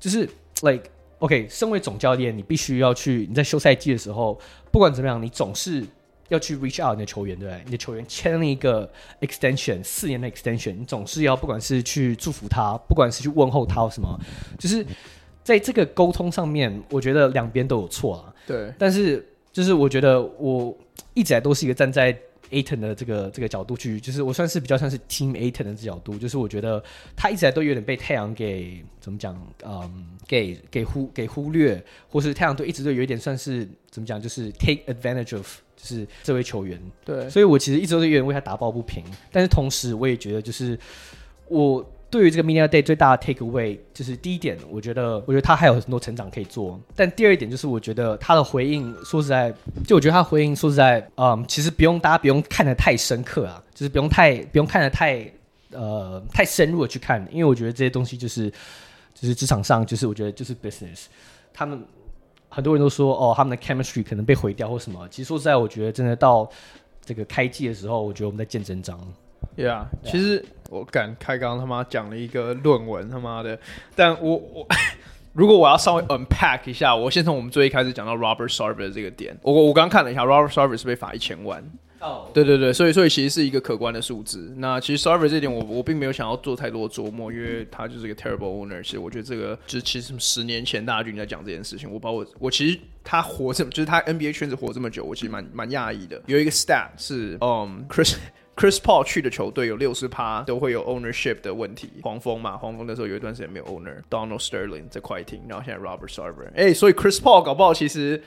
就是 like。OK，身为总教练，你必须要去你在休赛季的时候，不管怎么样，你总是要去 reach out 你的球员，对不对？你的球员签了一个 extension，四年的 extension，你总是要不管是去祝福他，不管是去问候他或什么，就是在这个沟通上面，我觉得两边都有错啊。对，但是就是我觉得我一直来都是一个站在。Ayton 的这个这个角度去，就是我算是比较像是 Team Ayton 的这角度，就是我觉得他一直来都有点被太阳给怎么讲，嗯，给给忽给忽略，或是太阳队一直都有一点算是怎么讲，就是 take advantage of，就是这位球员。对，所以我其实一直都是有点为他打抱不平，但是同时我也觉得就是我。对于这个 Media Day 最大的 take away 就是第一点，我觉得，我觉得他还有很多成长可以做。但第二点就是，我觉得他的回应，说实在，就我觉得他回应，说实在，嗯，其实不用大家不用看得太深刻啊，就是不用太不用看得太呃太深入的去看，因为我觉得这些东西就是就是职场上就是我觉得就是 business，他们很多人都说哦，他们的 chemistry 可能被毁掉或什么。其实说实在，我觉得真的到这个开季的时候，我觉得我们在见真章。Yeah，其实我敢开刚他妈讲了一个论文他妈的，但我我 [LAUGHS] 如果我要稍微 unpack 一下，我先从我们最一开始讲到 Robert Sarver 这个点，我我刚看了一下，Robert Sarver 是被罚一千万。哦、对对对，所以所以其实是一个可观的数字。那其实 Sarver 这点我我并没有想要做太多琢磨，因为他就是一个 terrible owner。其实我觉得这个就是其实十年前大家就在讲这件事情。我把我我其实他活这么，就是他 NBA 圈子活这么久，我其实蛮蛮讶异的。有一个 stat 是，嗯、Chris。[LAUGHS] Chris Paul 去的球队有六十趴都会有 ownership 的问题。黄蜂嘛，黄蜂那时候有一段时间没有 owner。Donald Sterling 在快艇，然后现在 Robert Sarver。哎、所以 Chris Paul 搞不好其实，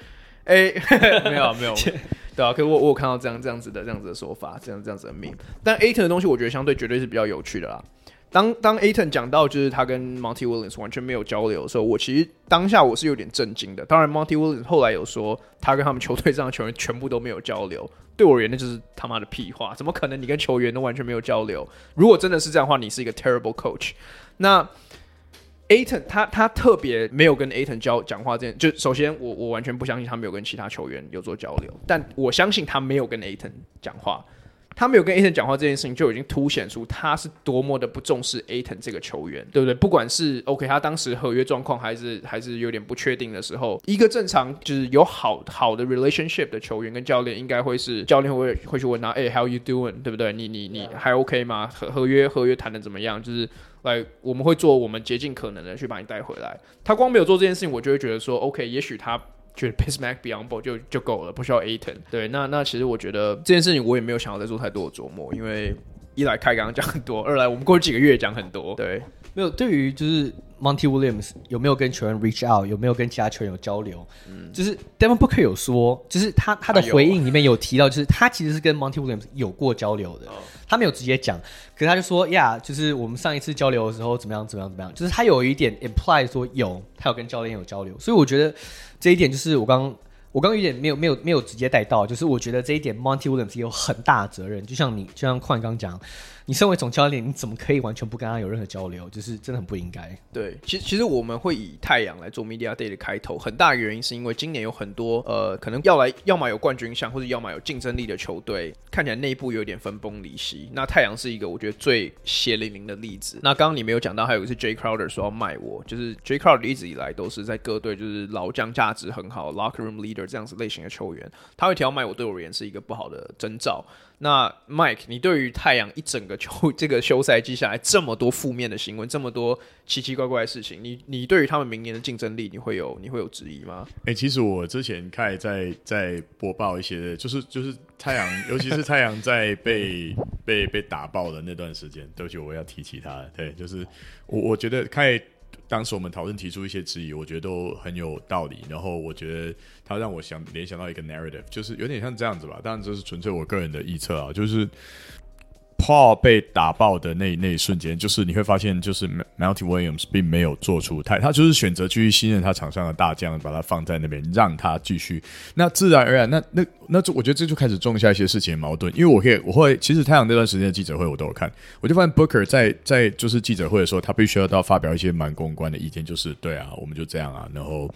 哎、[LAUGHS] 欸，没有没有，[LAUGHS] 对啊。可是我我有看到这样这样子的这样子的说法，这样这样子的命。但 Ayton 的东西，我觉得相对绝对是比较有趣的啦。当当 Ayton 讲到就是他跟 Monty Williams 完全没有交流的时候，我其实当下我是有点震惊的。当然，Monty Williams 后来有说他跟他们球队这样的球员全部都没有交流。对我而言，那就是他妈的屁话！怎么可能你跟球员都完全没有交流？如果真的是这样的话，你是一个 terrible coach。那 Aton，他他特别没有跟 Aton 交讲话，这件就首先我我完全不相信他没有跟其他球员有做交流，但我相信他没有跟 Aton 讲话。他没有跟 Aton 讲话这件事情，就已经凸显出他是多么的不重视 Aton 这个球员，对不对？不管是 OK，他当时合约状况还是还是有点不确定的时候，一个正常就是有好好的 relationship 的球员跟教练，应该会是教练会会去问他，哎、，How you doing？对不对？你你你还 OK 吗？合合约合约谈的怎么样？就是来我们会做我们竭尽可能的去把你带回来。他光没有做这件事情，我就会觉得说，OK，也许他。觉得 [LAUGHS] Bismack Biyombo 就就够了，不需要 Aton。对，那那其实我觉得这件事情我也没有想要再做太多的琢磨，因为一来开刚刚讲很多，二来我们过去几个月讲很多。对，没有对于就是 Monty Williams 有没有跟球员 reach out，有没有跟其他球员有交流？嗯，就是 Devin Booker 有说，就是他他的回应里面有提到，就是他其实是跟 Monty Williams 有过交流的，他没有直接讲，可是他就说呀就是我们上一次交流的时候怎么样怎么样怎么样，就是他有一点 imply 说有，他有跟教练有交流，所以我觉得。这一点就是我刚我刚刚有点没有没有没有直接带到，就是我觉得这一点 Monty Williams 有很大的责任，就像你就像矿刚讲。你身为总教练，你怎么可以完全不跟他有任何交流？就是真的很不应该。对，其实其实我们会以太阳来做 Media Day 的开头，很大一个原因是因为今年有很多呃，可能要来要么有冠军相，或者要么有竞争力的球队，看起来内部有点分崩离析。那太阳是一个我觉得最血淋淋的例子。那刚刚你没有讲到，还有一个是 Jay Crowder 说要卖我，就是 Jay Crowder 一直以来都是在各队就是老将价值很好，Locker Room Leader 这样子类型的球员，他会提到卖我，对我而言是一个不好的征兆。那 Mike，你对于太阳一整个球 [LAUGHS] 这个休赛季下来这么多负面的新闻，这么多奇奇怪怪的事情，你你对于他们明年的竞争力，你会有你会有质疑吗？哎、其实我之前看在在播报一些，就是就是太阳，尤其是太阳在被被被打爆的那段时间，对不起，我要提起他。对，就是我我觉得看。当时我们讨论提出一些质疑，我觉得都很有道理。然后我觉得他让我想联想到一个 narrative，就是有点像这样子吧。当然这是纯粹我个人的臆测啊，就是 Paul 被打爆的那那一瞬间，就是你会发现，就是 Melty Williams 并没有做出太，他就是选择继续信任他场上的大将，把他放在那边，让他继续。那自然而然，那那那就我觉得这就开始种下一些事情的矛盾。因为我可以，我会其实太阳那段时间的记者会我都有看，我就发现 Booker 在在就是记者会的时候，他必须要到发表一些蛮公关的意见，就是对啊，我们就这样啊，然后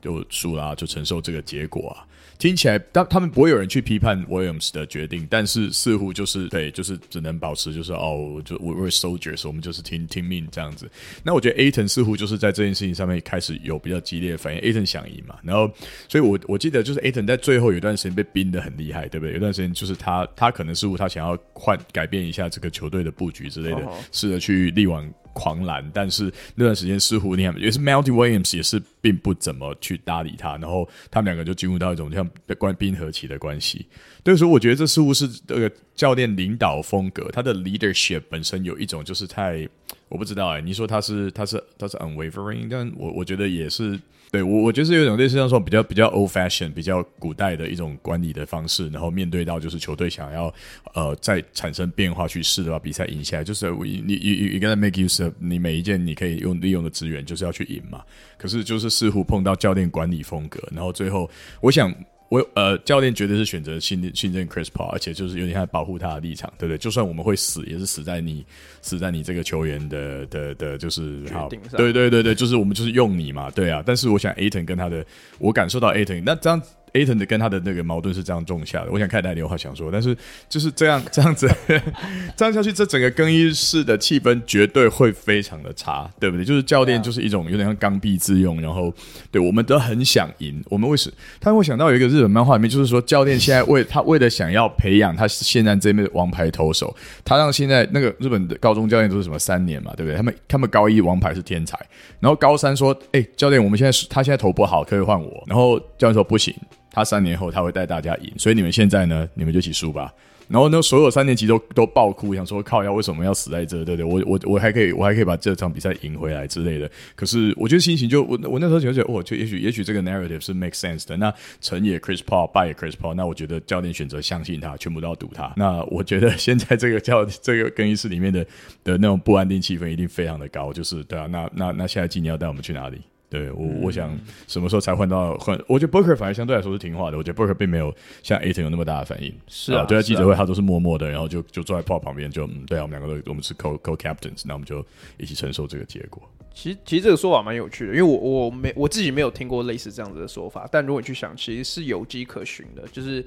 就输了，就承受这个结果啊。听起来，但他们不会有人去批判 Williams 的决定，但是似乎就是对，就是只能保持就是哦，就 we're soldiers，我们就是听听命这样子。那我觉得 Ayton 似乎就是在这件事情上面开始有比较激烈的反应，Ayton 想赢嘛，然后所以我我记得就是 Ayton 在最后有一段时间被冰得很厉害，对不对？有段时间就是他他可能似乎他想要换改变一下这个球队的布局之类的，试着去力挽狂澜，但是那段时间似乎你看也是 Monty Williams 也是并不怎么去搭理他，然后他们两个就进入到一种像关冰河期的关系。所以说，我觉得这似乎是这个教练领导风格，他的 leadership 本身有一种就是太我不知道哎、你说他是他是他是 unwavering，但我我觉得也是。对我，我觉得是有一种类似像说比较比较 old fashion、比较古代的一种管理的方式，然后面对到就是球队想要呃再产生变化去试的把，比赛赢下来，就是你你你你刚才 make use of 你每一件你可以用利用的资源，就是要去赢嘛。可是就是似乎碰到教练管理风格，然后最后我想。我呃，教练绝对是选择信任信任 Chris Paul，而且就是有点像保护他的立场，对不对？就算我们会死，也是死在你死在你这个球员的的的，就是好，对对对对，就是我们就是用你嘛，对啊。但是我想 Ayton 跟他的，我感受到 Ayton 那这样。Ayton 的跟他的那个矛盾是这样种下的，我想看大家有话想说，但是就是这样这样子 [LAUGHS] 这样下去，这整个更衣室的气氛绝对会非常的差，对不对？就是教练就是一种有点像刚愎自用，然后对我们都很想赢，我们为什？他会想到有一个日本漫画里面，就是说教练现在为他为了想要培养他现在这边王牌投手，他让现在那个日本的高中教练都是什么三年嘛，对不对？他们他们高一王牌是天才，然后高三说，哎、欸，教练，我们现在他现在投不好，可以换我，然后教练说不行。他三年后他会带大家赢，所以你们现在呢，你们就一起输吧。然后呢，所有三年级都都爆哭，想说靠，要为什么要死在这？对不对？我我我还可以，我还可以把这场比赛赢回来之类的。可是我觉得心情就我我那时候就觉得，哦，就也许也许这个 narrative 是 make sense 的。那成也 Chris Paul，败也 Chris Paul，那我觉得教练选择相信他，全部都要赌他。那我觉得现在这个教这个更衣室里面的的那种不安定气氛一定非常的高。就是对啊，那那那下一季你要带我们去哪里？对我，我想什么时候才换到换？我觉得 Booker 反而相对来说是听话的。我觉得 Booker 并没有像 Ayton 有那么大的反应。是啊，对啊，记者会他都是默默的，然后就就坐在 Paul 旁边，就嗯，对啊，我们两个都我们是 co co captains，那我们就一起承受这个结果。其实其实这个说法蛮有趣的，因为我我没我自己没有听过类似这样子的说法，但如果你去想，其实是有迹可循的。就是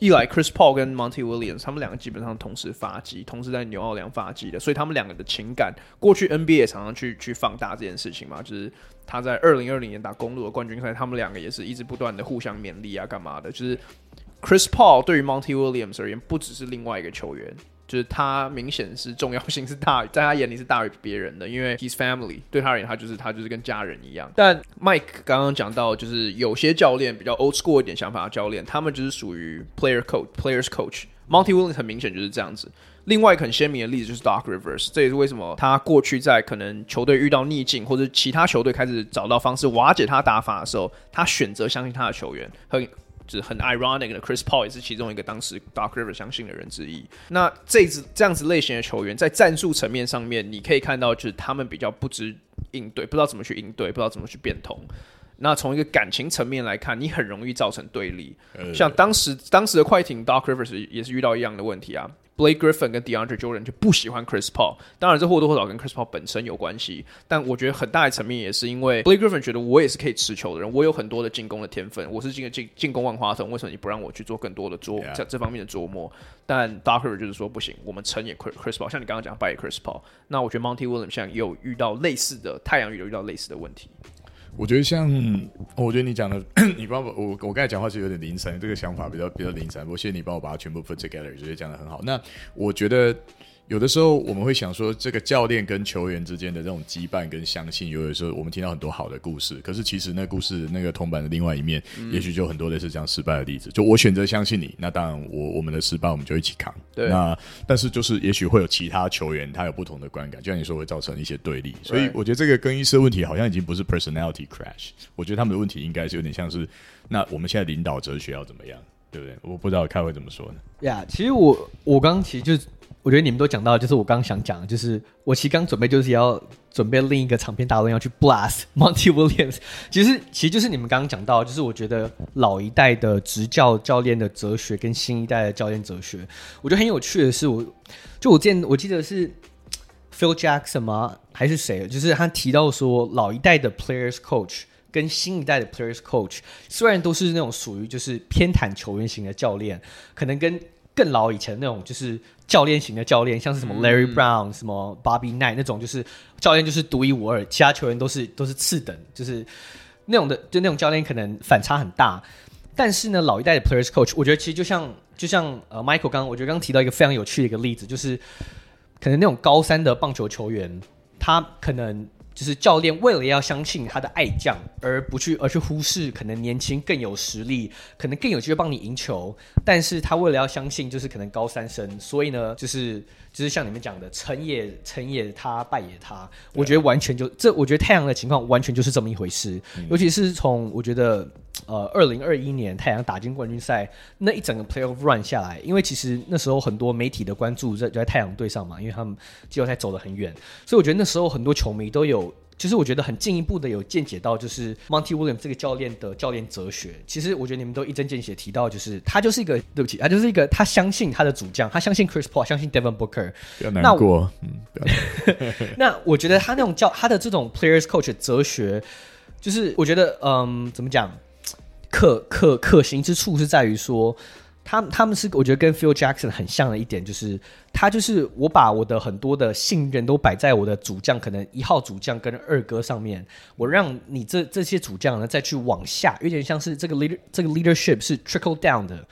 一来 Chris Paul 跟 Monty Williams 他们两个基本上同时发迹，同时在纽奥良发迹的，所以他们两个的情感，过去 NBA 也常常去去放大这件事情嘛。就是他在二零二零年打公路的冠军赛，他们两个也是一直不断的互相勉励啊，干嘛的？就是 Chris Paul 对于 Monty Williams 而言，不只是另外一个球员。就是他明显是重要性是大于，在他眼里是大于别人的，因为 his family，对他而言，他就是他就是跟家人一样。但 Mike 刚刚讲到，就是有些教练比较 old school 一点想法的教练，他们就是属于 player coach，players coach。Monty Williams 很明显就是这样子。另外一个很鲜明的例子就是 Doc Rivers，这也是为什么他过去在可能球队遇到逆境，或者其他球队开始找到方式瓦解他打法的时候，他选择相信他的球员。很就是很 ironic 的，Chris Paul 也是其中一个当时 Doc Rivers 相信的人之一。那这支这样子类型的球员，在战术层面上面，你可以看到，就是他们比较不知应对，不知道怎么去应对，不知道怎么去变通。那从一个感情层面来看，你很容易造成对立。像当时当时的快艇 Doc Rivers 也是遇到一样的问题啊。Blake Griffin 跟 DeAndre Jordan 就不喜欢 Chris Paul，当然这或多或少跟 Chris Paul 本身有关系，但我觉得很大的层面也是因为 Blake Griffin 觉得我也是可以持球的人，我有很多的进攻的天分，我是进进进攻万花筒，为什么你不让我去做更多的琢这这方面的琢磨？但 Doc Rivers 就是说不行，我们成也 Chris Paul，像你刚刚讲败也 Chris Paul，那我觉得 Monty Williams 现在也有遇到类似的太阳也有遇到类似的问题。我觉得像，我觉得你讲的，[CLEARS THROAT] 你帮我，我我刚才讲话是有点零散，这个想法比较比较零散。不过谢谢你帮我把它全部 put together，觉得讲的很好。那我觉得。有的时候我们会想说，这个教练跟球员之间的这种羁绊跟相信，有的时候我们听到很多好的故事，可是其实那故事那个铜板的另外一面，嗯、也许就很多类似这样失败的例子。就我选择相信你，那当然我我们的失败我们就一起扛。对，那但是就是也许会有其他球员他有不同的观感，就像你说会造成一些对立。所以我觉得这个更衣室的问题好像已经不是 personality crash，我觉得他们的问题应该是有点像是，那我们现在领导哲学要怎么样，对不对？我不知道开会怎么说呢？呀，yeah, 其实我我刚刚其实就。我觉得你们都讲到，就是我刚刚想讲，就是我其实刚准备就是要准备另一个长篇大论要去 blast [LAUGHS] Monty Williams。其实其实就是你们刚刚讲到，就是我觉得老一代的执教教练的哲学跟新一代的教练哲学，我觉得很有趣的是我，我就我见我记得是 Phil Jackson 吗？还是谁？就是他提到说，老一代的 players coach 跟新一代的 players coach，虽然都是那种属于就是偏袒球员型的教练，可能跟更老以前那种就是教练型的教练，像是什么 Larry Brown、嗯、什么 Bobby Knight 那种，就是教练就是独一无二，其他球员都是都是次等，就是那种的，就那种教练可能反差很大。但是呢，老一代的 players coach，我觉得其实就像就像呃 Michael 刚刚，我觉得刚刚提到一个非常有趣的一个例子，就是可能那种高三的棒球球员，他可能。就是教练为了要相信他的爱将，而不去而去忽视可能年轻更有实力，可能更有机会帮你赢球。但是他为了要相信，就是可能高三生，所以呢，就是就是像你们讲的，成也成也他，败也他。我觉得完全就这，我觉得太阳的情况完全就是这么一回事。嗯、尤其是从我觉得呃二零二一年太阳打进冠军赛那一整个 playoff run 下来，因为其实那时候很多媒体的关注在就在太阳队上嘛，因为他们季后赛走得很远，所以我觉得那时候很多球迷都有。就是我觉得很进一步的有见解到，就是 Monty Williams 这个教练的教练哲学。其实我觉得你们都一针见血提到，就是他就是一个对不起，他就是一个他相信他的主将，他相信 Chris Paul，相信 Devin Booker。不要难过，嗯，[LAUGHS] [LAUGHS] 那我觉得他那种教他的这种 Players Coach 的哲学，就是我觉得嗯，怎么讲，可可可行之处是在于说。他他们是我觉得跟 Phil Jackson 很像的一点，就是他就是我把我的很多的信任都摆在我的主将，可能一号主将跟二哥上面，我让你这这些主将呢再去往下，有点像是这个 leader 这个 leadership 是 trickle down 的。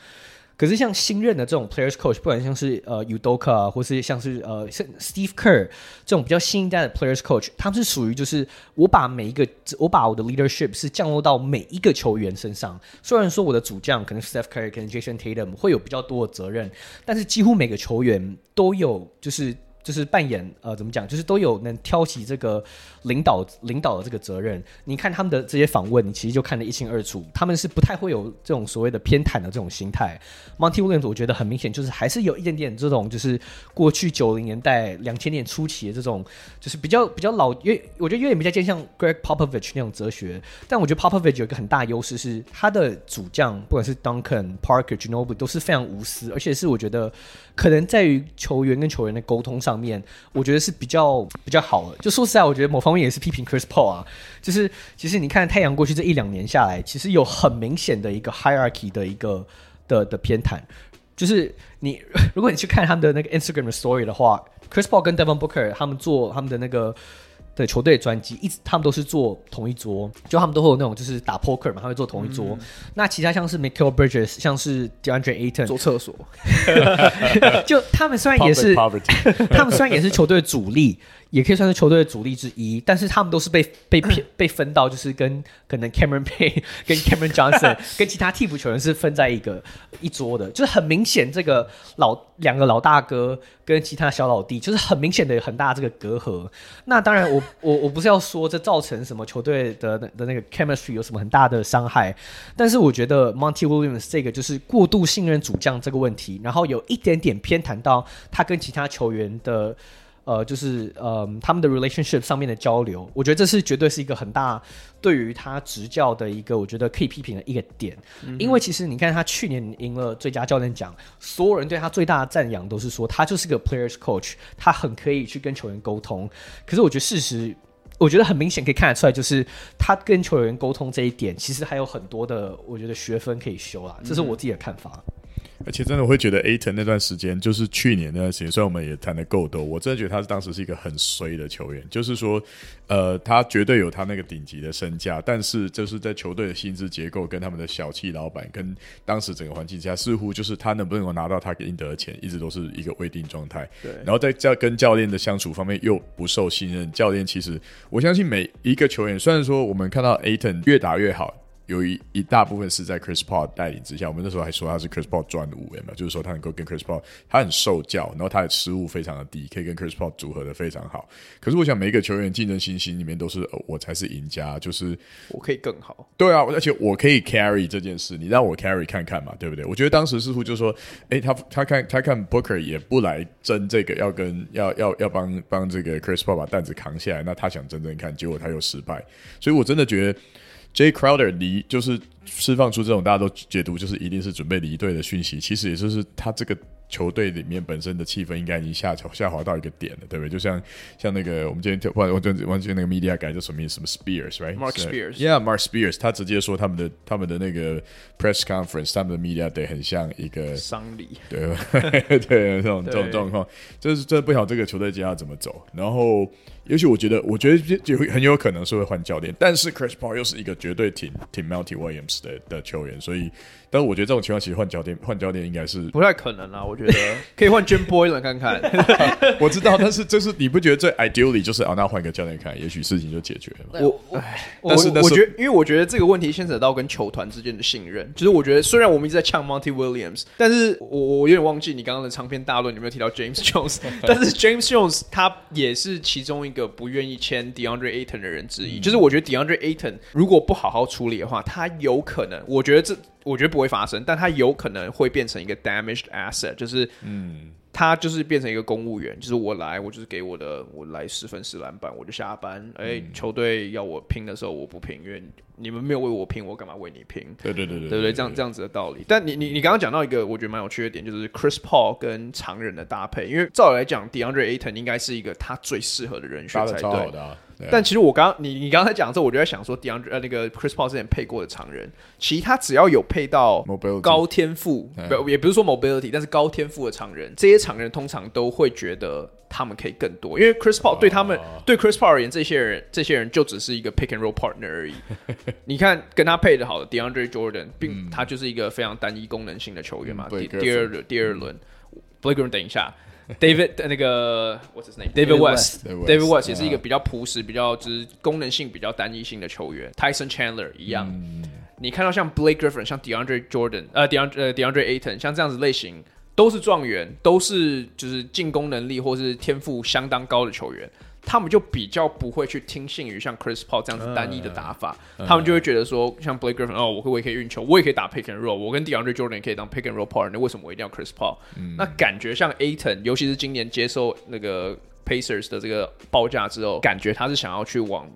可是像新任的这种 players coach，不管像是呃 Udoka 或是像是呃 Steve Kerr 这种比较新一代的 players coach，他们是属于就是我把每一个我把我的 leadership 是降落到每一个球员身上。虽然说我的主将可能 Steph Curry 可能 Jason Tatum 会有比较多的责任，但是几乎每个球员都有就是。就是扮演呃，怎么讲？就是都有能挑起这个领导领导的这个责任。你看他们的这些访问，你其实就看得一清二楚。他们是不太会有这种所谓的偏袒的这种心态。Monty Williams 我觉得很明显，就是还是有一点点这种，就是过去九零年代、两千年初期的这种，就是比较比较老，因为我觉得有点比较偏向 Greg Popovich 那种哲学。但我觉得 Popovich 有一个很大优势是他的主将，不管是 Duncan、Parker、Ginobili 都是非常无私，而且是我觉得可能在于球员跟球员的沟通上。上面我觉得是比较比较好的。就说实在，我觉得某方面也是批评 Chris Paul 啊。就是其实你看太阳过去这一两年下来，其实有很明显的一个 hierarchy 的一个的的偏袒。就是你如果你去看他们的那个 Instagram story 的话，Chris Paul 跟 Devon Booker 他们做他们的那个。对球队专机，一直他们都是坐同一桌，就他们都会有那种就是打 poker 嘛，他会坐同一桌。嗯、那其他像是 Michael Bridges，像是 DeAndre Ayton 坐厕所，[LAUGHS] 就他们虽然也是，[LAUGHS] 他们虽然也是球队主力。也可以算是球队的主力之一，但是他们都是被被 [CLEARS THROAT] 骗被分到，就是跟可能 Cameron Payne [LAUGHS] 跟 Cameron Johnson [LAUGHS] 跟其他替补球员是分在一个一桌的，就是很明显这个老两个老大哥跟其他小老弟，就是很明显的有很大这个隔阂。那当然我，我我我不是要说这造成什么球队的的那个 chemistry 有什么很大的伤害，但是我觉得 Monty Williams 这个就是过度信任主将这个问题，然后有一点点偏袒到他跟其他球员的。呃，就是呃，他们的 relationship 上面的交流，我觉得这是绝对是一个很大对于他执教的一个，我觉得可以批评的一个点。嗯、因为其实你看他去年赢了最佳教练奖，所有人对他最大的赞扬都是说他就是个 players coach，他很可以去跟球员沟通。可是我觉得事实，我觉得很明显可以看得出来，就是他跟球员沟通这一点，其实还有很多的，我觉得学分可以修啊。这是我自己的看法。嗯而且真的会觉得 Ayton 那段时间，就是去年那段时间，虽然我们也谈的够多，我真的觉得他是当时是一个很衰的球员。就是说，呃，他绝对有他那个顶级的身价，但是就是在球队的薪资结构跟他们的小气老板跟当时整个环境下，似乎就是他能不能够拿到他应得的钱，一直都是一个未定状态。对。然后在教跟教练的相处方面又不受信任，教练其实我相信每一个球员，虽然说我们看到 Ayton 越打越好。有一一大部分是在 Chris Paul 带领之下，我们那时候还说他是 Chris Paul 专武，有没有？就是说他能够跟 Chris Paul，他很受教，然后他的失误非常的低，可以跟 Chris Paul 组合的非常好。可是我想每一个球员竞争心心里面都是、哦、我才是赢家，就是我可以更好。对啊，而且我可以 carry 这件事，你让我 carry 看看嘛，对不对？我觉得当时似乎就说，诶，他他看他看 Booker 也不来争这个，要跟要要要帮帮这个 Chris Paul 把担子扛下来，那他想争争看，结果他又失败，所以我真的觉得。Jay Crowder 离就是释放出这种大家都解读就是一定是准备离队的讯息，其实也就是他这个球队里面本身的气氛应该已经下下滑到一个点了，对不对？就像像那个我们今天突然我就忘记那个 media 改叫什么什么 Spears，right？Mark Spears，yeah，Mark Spears，他直接说他们的他们的那个 press conference，他们的 media day 很像一个丧礼，对 [LAUGHS] 对，这种这种状况，就是真的不晓得这个球队接下来怎么走，然后。尤其我觉得，我觉得就很有可能是会换教练，但是 Chris Paul 又是一个绝对挺挺 Monty Williams 的的球员，所以，但是我觉得这种情况其实换教练换教练应该是不太可能啊。我觉得 [LAUGHS] 可以换 Jim Boylen 看看，[LAUGHS] 我知道，但是就是你不觉得最 ideally 就是啊，那换个教练看，也许事情就解决了。我，唉，但是我觉得，因为我觉得这个问题牵扯到跟球团之间的信任，就是我觉得虽然我们一直在呛 Monty Williams，但是我我有点忘记你刚刚的长篇大论有没有提到 James Jones，[LAUGHS] 但是 James Jones 他也是其中一个不愿意签。DeAndre Ayton 的人之一，嗯、就是我觉得 DeAndre Ayton 如果不好好处理的话，他有可能，我觉得这我觉得不会发生，但他有可能会变成一个 damaged asset，就是嗯。他就是变成一个公务员，就是我来，我就是给我的，我来十分十篮板，我就下班。哎、嗯，球队要我拼的时候，我不拼，因为你们没有为我拼，我干嘛为你拼？对对对对，对不对？这样这样子的道理。但你你你刚刚讲到一个我觉得蛮有趣的点，就是 Chris Paul 跟常人的搭配，因为照理来讲，DeAndre Ayton 应该是一个他最适合的人选才对。但其实我刚你你刚才讲的时候，我就在想说，DeAndre 呃那个 Chris Paul 之前配过的常人，其他只要有配到高天赋，不也不是说 mobility，但是高天赋的常人，这些常人通常都会觉得他们可以更多，因为 Chris Paul 对他们、uh, 对 Chris Paul 而言，这些人这些人就只是一个 pick and roll partner 而已。你看跟他配的好的 DeAndre Jordan，并、嗯、他就是一个非常单一功能性的球员嘛。第第二第二轮，Blake Griffin 等一下。David 那个 What's his name？David West，David West 也是一个比较朴实、比较就是功能性比较单一性的球员。Tyson Chandler 一样，你看到像 Blake Griffin、像 DeAndre Jordan、呃 DeAndre 呃 DeAndre Ayton，像这样子类型，都是状元，都是就是进攻能力或是天赋相当高的球员。他们就比较不会去听信于像 Chris Paul 这样子单一的打法，嗯、他们就会觉得说，像 Blake Griffin 哦，我可我也可以运球，我也可以打 pick and roll，我跟 DeAndre Jordan 也可以当 pick and roll partner，那为什么我一定要 Chris Paul？、嗯、那感觉像 Ayton，尤其是今年接受那个 Pacers 的这个报价之后，感觉他是想要去往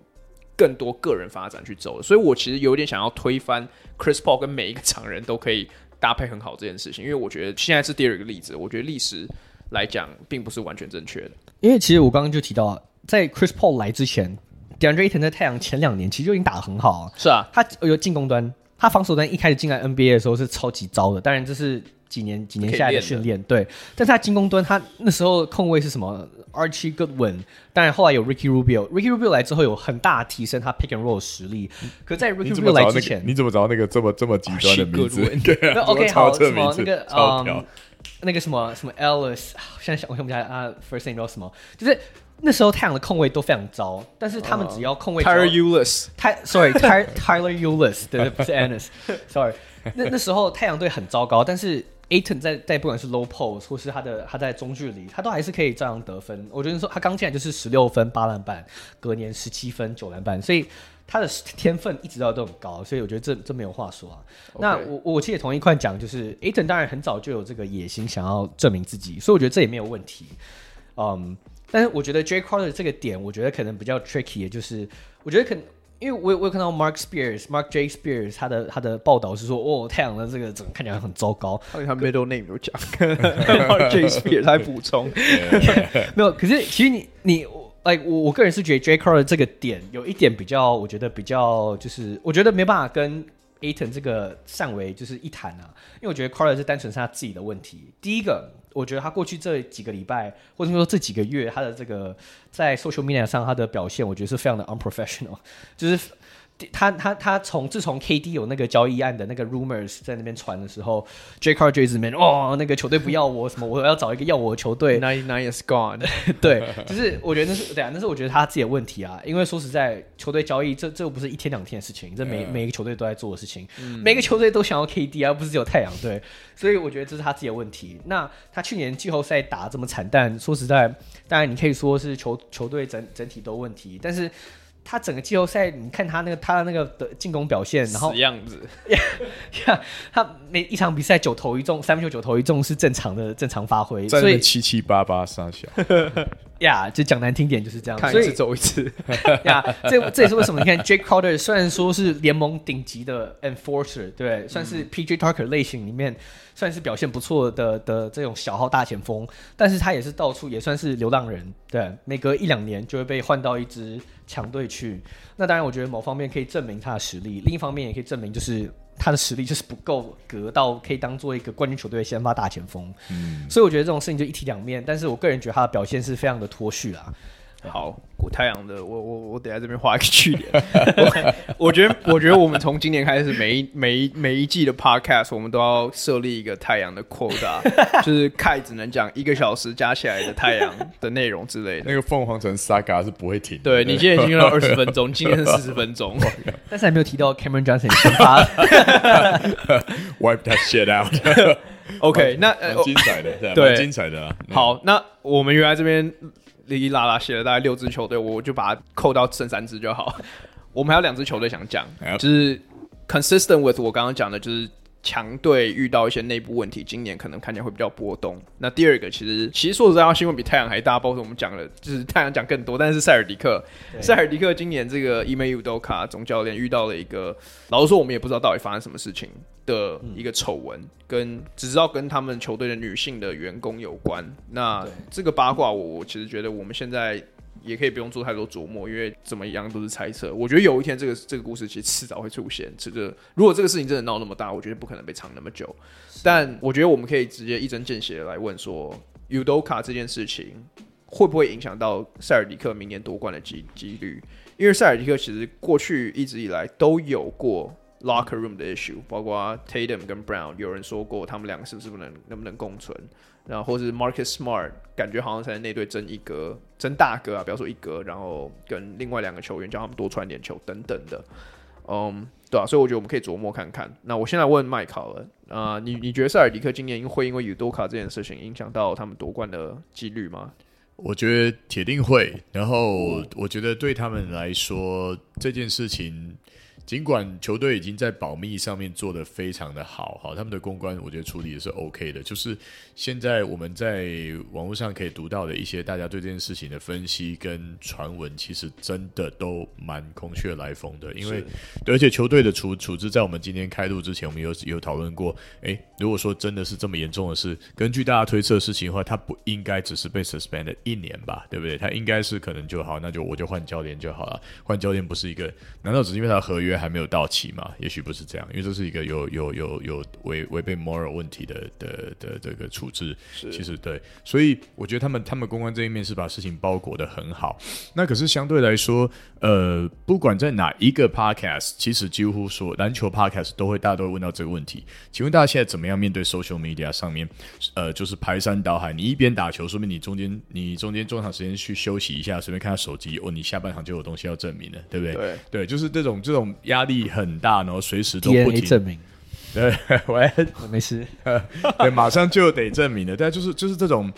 更多个人发展去走的，所以我其实有点想要推翻 Chris Paul 跟每一个常人都可以搭配很好这件事情，因为我觉得现在是第二个例子，我觉得历史来讲并不是完全正确的，因为其实我刚刚就提到。在 Chris Paul 来之前，DeAndre Ayton 在太阳前两年其实就已经打得很好。啊是啊，他有进攻端，他防守端一开始进来 NBA 的时候是超级糟的。当然这是几年几年下来的训练，对。但是他进攻端，他那时候控卫是什么？Archie Goodwin。当然后来有 Ricky Rubio，Ricky Rubio 来之后有很大提升他 Pick and Roll 实力。可在 Ricky Rubio 来之前，你怎么找那个这么这么极端的名字？[LAUGHS] 对啊，OK 好，什么那个嗯，那个什么什么 Ellis，现在想我想不起来啊，First name 叫什么？就是。那时候太阳的控卫都非常糟，但是他们只要控卫 Tyler Ulis，Ty，Sorry，Tyler [LAUGHS] Tyler Ulis，对，不是 Annis，Sorry，[LAUGHS] 那那时候太阳队很糟糕，但是 Ayton 在在不管是 low post 或是他的他在中距离，他都还是可以照样得分。我觉得说他刚进来就是十六分八篮板，隔年十七分九篮板，所以他的天分一直到都很高，所以我觉得这这没有话说啊。那我我其实也同一块讲，就是 Ayton 当然很早就有这个野心，想要证明自己，所以我觉得这也没有问题，嗯。但是我觉得 Jay Crowder 这个点，我觉得可能比较 tricky，也就是我觉得可能，因为我我有看到 Mark Spears，Mark J Spears 他的他的报道是说，哦，太阳的这个整个看起来很糟糕。他他 middle name 有讲，[LAUGHS] Mark J Spears 还补充，[LAUGHS] 没有。可是其实你你，like 我我个人是觉得 Jay Crowder 这个点有一点比较，我觉得比较就是，我觉得没办法跟 Ayton 这个上围就是一谈啊，因为我觉得 Crowder 是单纯是他自己的问题。第一个。我觉得他过去这几个礼拜，或者说这几个月，他的这个在 social media 上他的表现，我觉得是非常的 unprofessional，就是。他他他从自从 KD 有那个交易案的那个 rumors 在那边传的时候直说哦，那个球队不要我什么，我要找一个要我的球队。[LAUGHS] Ninety nine is gone。[LAUGHS] 对，就是我觉得那是对啊，那是我觉得他自己的问题啊。因为说实在，球队交易这这又不是一天两天的事情，这每、yeah. 每一个球队都在做的事情，嗯、每个球队都想要 KD 而不是只有太阳队，所以我觉得这是他自己的问题。那他去年季后赛打这么惨淡，说实在，当然你可以说是球球队整整体都问题，但是。他整个季后赛，你看他那个他的那个的进攻表现，然后样子，[LAUGHS] 呀他每一场比赛九投一中，三分球九投一中是正常的正常发挥，所以七七八八三小。[LAUGHS] 呀，就讲难听点就是这样，看一次走一次。[LAUGHS] 呀，这这也是为什么？你看 Jake Crowder 虽然说是联盟顶级的 enforcer，对，算是 PJ Tucker 类型里面算是表现不错的的这种小号大前锋，但是他也是到处也算是流浪人，对，每隔一两年就会被换到一支强队去。那当然，我觉得某方面可以证明他的实力，另一方面也可以证明就是。他的实力就是不够格到可以当做一个冠军球队的先发大前锋，嗯，所以我觉得这种事情就一体两面。但是我个人觉得他的表现是非常的脱序啦。好，古太阳的，我我我得在这边画一个句点。我，[LAUGHS] 我觉得，我觉得我们从今年开始，每一每一每一季的 podcast，我们都要设立一个太阳的 quota，[LAUGHS] 就是 Kai 只能讲一个小时加起来的太阳的内容之类的。那个凤凰城 saga 是不会停。对，你今天已经用了二十分钟，[LAUGHS] 今天是四十分钟，但是还没有提到 Cameron Johnson 先发。Wipe that shit out。OK，那蛮精彩的，呃、对，精彩的、啊。好，那我们原来这边。哩哩啦啦写了大概六支球队，我就把它扣到剩三支就好。我们还有两支球队想讲就是 consistent with 我刚刚讲的，就是强队遇到一些内部问题，今年可能看起来会比较波动。那第二个，其实其实说实在话，新闻比太阳还大，包括我们讲了，就是太阳讲更多，但是塞尔迪克，塞尔迪克今年这个伊梅尤多卡总教练遇到了一个，老实说，我们也不知道到底发生什么事情。的一个丑闻，跟只知道跟他们球队的女性的员工有关。那这个八卦，我我其实觉得我们现在也可以不用做太多琢磨，因为怎么样都是猜测。我觉得有一天这个这个故事其实迟早会出现。这个如果这个事情真的闹那么大，我觉得不可能被藏那么久。但我觉得我们可以直接一针见血的来问说，Udoka 这件事情会不会影响到塞尔迪克明年夺冠的几几率？因为塞尔迪克其实过去一直以来都有过。Locker room 的 issue，包括 Tatum 跟 Brown，有人说过他们两个是不是不能能不能共存，然后或是 Market Smart，感觉好像在那队争一哥，争大哥啊，不要说一哥，然后跟另外两个球员叫他们多传点球等等的，嗯，对啊，所以我觉得我们可以琢磨看看。那我现在问 Mike 好了，啊、你你觉得塞尔迪克今年会因为 Udoka 这件事情影响到他们夺冠的几率吗？我觉得铁定会，然后我觉得对他们来说这件事情。尽管球队已经在保密上面做得非常的好，好，他们的公关我觉得处理的是 OK 的。就是现在我们在网络上可以读到的一些大家对这件事情的分析跟传闻，其实真的都蛮空穴来风的。因为，对，而且球队的处处置，在我们今天开录之前，我们有有讨论过。诶，如果说真的是这么严重的事，根据大家推测的事情的话，他不应该只是被 suspended 一年吧？对不对？他应该是可能就好，那就我就换教练就好了。换教练不是一个，难道只是因为他合约？还没有到期嘛？也许不是这样，因为这是一个有有有有违违背 moral 问题的的的这个处置。其实对，所以我觉得他们他们公关这一面是把事情包裹的很好。那可是相对来说，呃，不管在哪一个 podcast，其实几乎说篮球 podcast 都会大家都会问到这个问题。请问大家现在怎么样面对 social media 上面？呃，就是排山倒海，你一边打球，说明你中间你中间中场时间去休息一下，随便看下手机，哦，你下半场就有东西要证明了，对不对？对对，就是这种这种压力。很大，然后随时都不停证明。对，[LAUGHS] 喂，[LAUGHS] 没事。[LAUGHS] 对，马上就得证明了。但就是就是这种，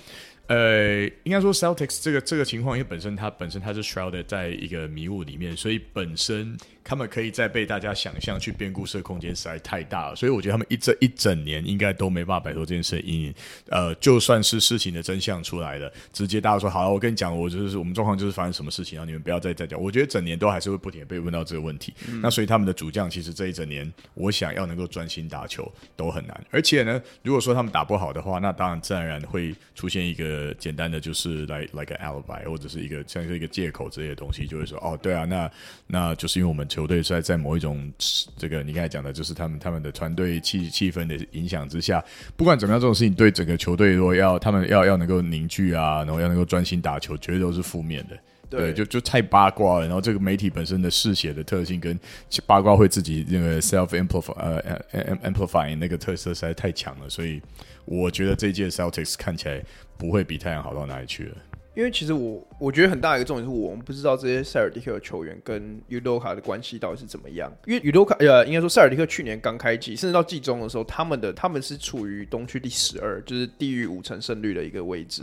呃，应该说 Celtics 这个这个情况，因为本身它本身它是 shrouded 在一个迷雾里面，所以本身。他们可以再被大家想象去编故事的空间实在太大了，所以我觉得他们一这一整年应该都没办法摆脱这件事的阴影。呃，就算是事情的真相出来了，直接大家说好了，我跟你讲，我就是我们状况就是发生什么事情，然后你们不要再再讲。我觉得整年都还是会不停的被问到这个问题。嗯、那所以他们的主将其实这一整年，我想要能够专心打球都很难。而且呢，如果说他们打不好的话，那当然自然而然会出现一个简单的就是来 like an alibi 或者是一个像是一个借口之类的东西，就会说哦，对啊，那那就是因为我们球队在在某一种这个你刚才讲的，就是他们他们的团队气气氛的影响之下，不管怎么样，这种事情对整个球队如果要他们要要能够凝聚啊，然后要能够专心打球，绝对都是负面的。对，对，就就太八卦了。然后这个媒体本身的嗜血的特性跟八卦会自己那个 self amplify 呃 amplifying 那个特色实在太强了，所以我觉得这届 Celtics 看起来不会比太阳好到哪里去了。因为其实我我觉得很大一个重点是我们不知道这些塞尔迪克的球员跟尤多卡的关系到底是怎么样。因为尤多卡呃，应该说塞尔迪克去年刚开季，甚至到季中的时候，他们的他们是处于东区第十二，就是低于五成胜率的一个位置。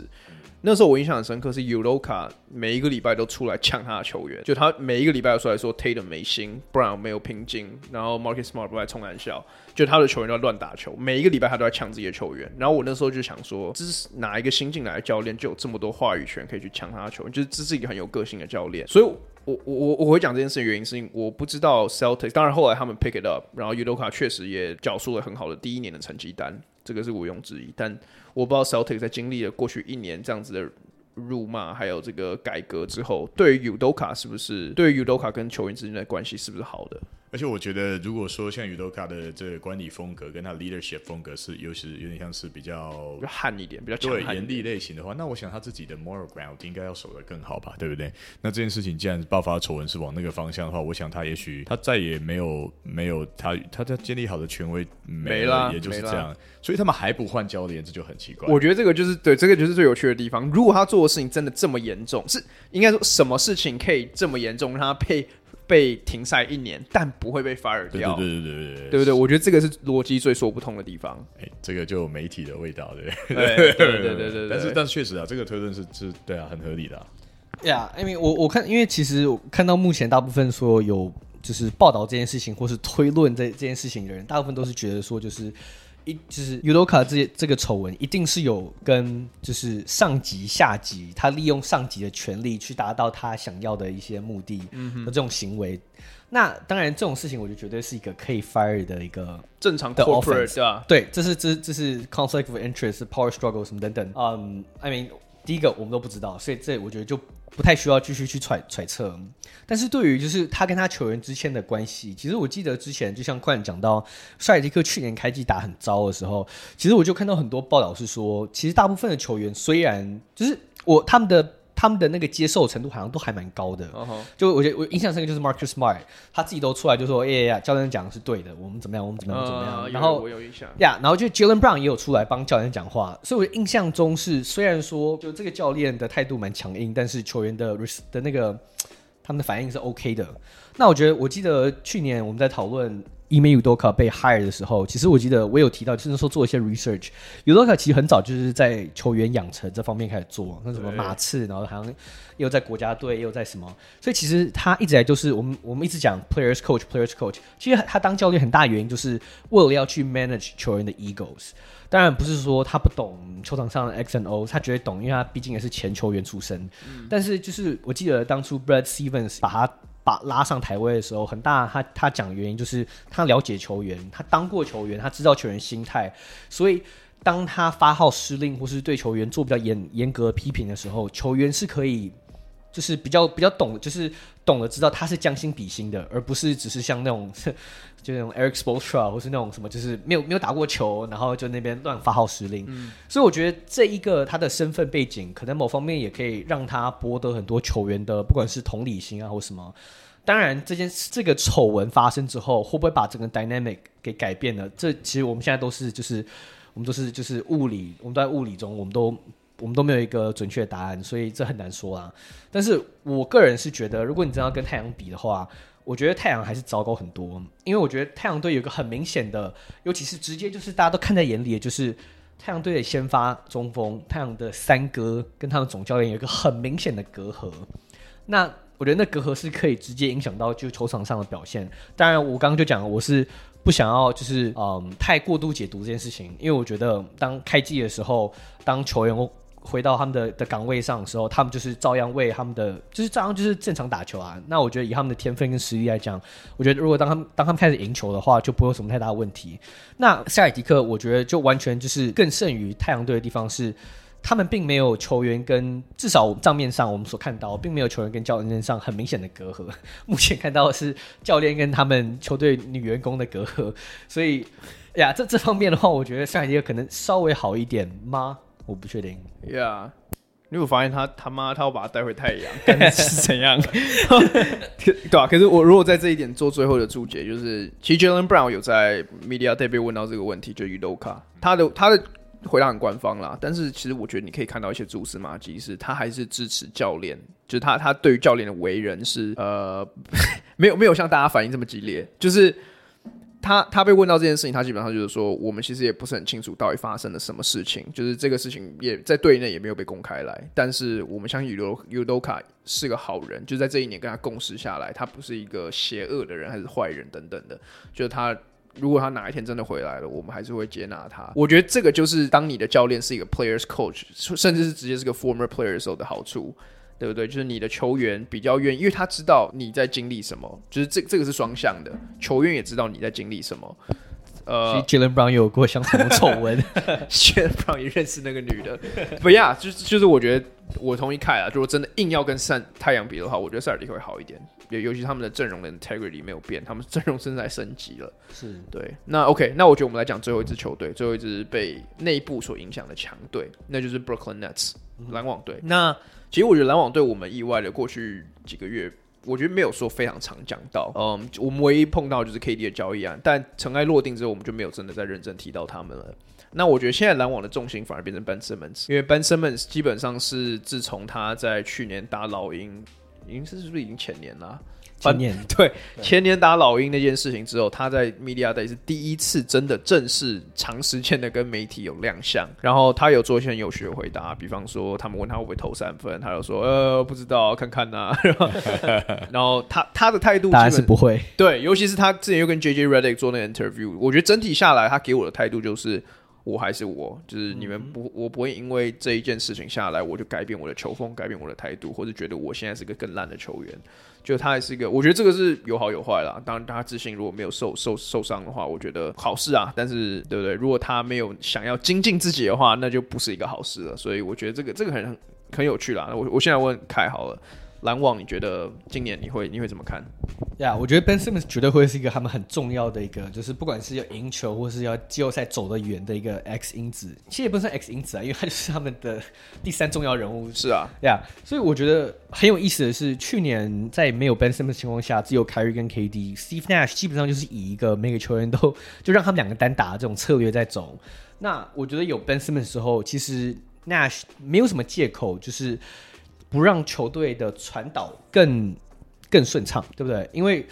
那时候我印象很深刻，是 Udoka 每一个礼拜都出来呛他的球员，就他每一个礼拜都出来说 Tatum 没心，Brown 没有拼劲，然后 Marcus Smart 不爱冲篮下，就他的球员都在乱打球，每一个礼拜他都在呛自己的球员。然后我那时候就想说，这是哪一个新进来的教练就有这么多话语权可以去呛他的球员？就是这是一个很有个性的教练，所以。我我我我会讲这件事的原因是因为我不知道 Celtics，当然后来他们 pick it up，然后 Udoka 确实也缴出了很好的第一年的成绩单，这个是毋庸置疑。但我不知道 Celtic 在经历了过去一年这样子的辱骂，还有这个改革之后，对于 Udoka 是不是对于 Udoka 跟球员之间的关系是不是好的？而且我觉得，如果说像宇多卡的这个管理风格跟他 leadership 风格是，尤其是有点像是比较比较悍一点，比较对严厉类型的话，那我想他自己的 moral ground 应该要守得更好吧，对不对？那这件事情既然爆发丑闻是往那个方向的话，我想他也许他再也没有没有他他在建立好的权威没了，也就是这样，所以他们还不换教练，这就很奇怪。我觉得这个就是对，这个就是最有趣的地方。如果他做的事情真的这么严重，是应该说什么事情可以这么严重，让他配？被停赛一年，但不会被 fire 掉。对对对对对对，对不对？我觉得这个是逻辑最说不通的地方。哎，这个就有媒体的味道，对对对对对对。但是但是确实啊，这个推论是是对啊，很合理的。呀，因为我我看，因为其实我看到目前大部分说有就是报道这件事情或是推论这这件事情的人，大部分都是觉得说就是。一就是 Udoka 这这个丑闻，一定是有跟就是上级下级，他利用上级的权力去达到他想要的一些目的的这种行为。嗯、那当然，这种事情我就绝对是一个可以 fire 的一个正常的 corporate 啊。对，这是这这是 conflict of interest、power struggle 什么等等。嗯，I mean，第一个我们都不知道，所以这我觉得就。不太需要继续去揣揣测，但是对于就是他跟他球员之间的关系，其实我记得之前就像快讲到帅迪克去年开季打很糟的时候，其实我就看到很多报道是说，其实大部分的球员虽然就是我他们的。他们的那个接受程度好像都还蛮高的，uh huh. 就我觉得我印象深刻就是 Marcus Smart，他自己都出来就说，哎呀，教练讲的是对的，我们怎么样，我们怎么样，怎么样。Uh, 然后我有印象，呀，然后就 Jaylen Brown 也有出来帮教练讲话，所以我印象中是虽然说就这个教练的态度蛮强硬，但是球员的的那个他们的反应是 OK 的。那我觉得我记得去年我们在讨论。Ime Udoka 被 hire 的时候，其实我记得我有提到，就是说做一些 research。Udoka 其实很早就是在球员养成这方面开始做，那什么马刺，然后好像又在国家队，又在什么，所以其实他一直来就是我们我们一直讲 players coach，players coach。其实他当教练很大原因就是为了要去 manage 球员的 egos。当然不是说他不懂球场上的 X and O，他绝对懂，因为他毕竟也是前球员出身。嗯、但是就是我记得当初 Brad Stevens 把他。把拉上台位的时候，很大他他讲原因就是他了解球员，他当过球员，他知道球员心态，所以当他发号施令或是对球员做比较严严格批评的时候，球员是可以就是比较比较懂，就是懂得知道他是将心比心的，而不是只是像那种就那种 Eric Spoelstra 或是那种什么就是没有没有打过球，然后就那边乱发号施令。嗯、所以我觉得这一个他的身份背景，可能某方面也可以让他博得很多球员的不管是同理心啊或什么。当然，这件这个丑闻发生之后，会不会把整个 dynamic 给改变了？这其实我们现在都是就是我们都是就是物理，我们都在物理中，我们都我们都没有一个准确的答案，所以这很难说啊。但是我个人是觉得，如果你真要跟太阳比的话，我觉得太阳还是糟糕很多，因为我觉得太阳队有一个很明显的，尤其是直接就是大家都看在眼里的，就是太阳队的先发中锋，太阳的三哥跟他们总教练有一个很明显的隔阂。那我觉得那隔阂是可以直接影响到就球场上的表现。当然，我刚刚就讲，我是不想要就是嗯太过度解读这件事情，因为我觉得当开季的时候，当球员回到他们的的岗位上的时候，他们就是照样为他们的就是照样就是正常打球啊。那我觉得以他们的天分跟实力来讲，我觉得如果当他们当他们开始赢球的话，就不会有什么太大的问题。那塞尔迪克，我觉得就完全就是更胜于太阳队的地方是。他们并没有球员跟至少账面上我们所看到，并没有球员跟教练上很明显的隔阂。[LAUGHS] 目前看到的是教练跟他们球队女员工的隔阂。所以呀，这这方面的话，我觉得塞尔迪克可能稍微好一点吗？我不确定。呀，因为我发现他他妈他要把他带回太阳，是怎样？[LAUGHS] 对吧、可是我如果在这一点做最后的注解，就是其实 Jalen Brown 有在 Media Day 被问到这个问题，就 Udoka 他的他的。回答很官方啦，但是其实我觉得你可以看到一些蛛丝马迹，是他还是支持教练，就是他他对于教练的为人是呃 [LAUGHS] 没有没有像大家反应这么激烈，就是他他被问到这件事情，他基本上就是说，我们其实也不是很清楚到底发生了什么事情，就是这个事情也在队内也没有被公开来。但是我们相信尤尤多卡是个好人，就在这一年跟他共事下来，他不是一个邪恶的人还是坏人等等的。就是他如果他哪一天真的回来了，我们还是会接纳他。我觉得这个就是当你的教练是一个 players coach，甚至是直接是个 former player 的时候的好处。对不对？就是你的球员比较愿意，因为他知道你在经历什么，就是这这个是双向的，球员也知道你在经历什么。呃，Jaylen Brown 有过相同的丑闻，[LAUGHS] Jaylen Brown 也认识那个女的。[LAUGHS] 不呀，就是就是，我觉得我同意凯啊。如果真的硬要跟赛太阳比的话，我觉得塞尔提克会好一点，尤尤其他们的阵容的 integrity 没有变，他们阵容正在升级了。是对。那 OK，那我觉得我们来讲最后一支球队，最后一支被内部所影响的强队，那就是 Brooklyn Nets 篮网队。那其实我觉得篮网对我们意外的过去几个月，我觉得没有说非常常讲到。嗯，我们唯一碰到就是 KD 的交易案，但尘埃落定之后，我们就没有真的再认真提到他们了。那我觉得现在篮网的重心反而变成 Ben Simmons，因为 Ben Simmons 基本上是自从他在去年打老鹰，已经是是不是已经前年了？前年对，前年打老鹰那件事情之后，他在 Media Day 是第一次真的正式长时间的跟媒体有亮相，然后他有做一些很有趣的回答，比方说他们问他会不会投三分，他就说呃不知道，看看呐、啊。[LAUGHS] 然后他他的态度当然是不会，对，尤其是他之前又跟 JJ Redick 做那个 interview，我觉得整体下来他给我的态度就是。我还是我，就是你们不，我不会因为这一件事情下来，我就改变我的球风，改变我的态度，或者觉得我现在是个更烂的球员。就他还是一个，我觉得这个是有好有坏啦。当然，他自信如果没有受受受伤的话，我觉得好事啊。但是，对不对？如果他没有想要精进自己的话，那就不是一个好事了。所以，我觉得这个这个很很有趣啦。我我现在问凯好了。篮网，你觉得今年你会你会怎么看？呀，yeah, 我觉得 Ben Simmons 绝对会是一个他们很重要的一个，就是不管是要赢球或是要季后赛走得远的一个 X 因子。其实也不算 X 因子啊，因为他就是他们的第三重要人物。是啊，呀，yeah, 所以我觉得很有意思的是，去年在没有 Ben Simmons 的情况下，只有 Kyrie 跟 KD，Steve Nash 基本上就是以一个每个球员都就让他们两个单打这种策略在走。那我觉得有 Ben Simmons 的时候，其实 Nash 没有什么借口，就是。不让球队的传导更更顺畅，对不对？因为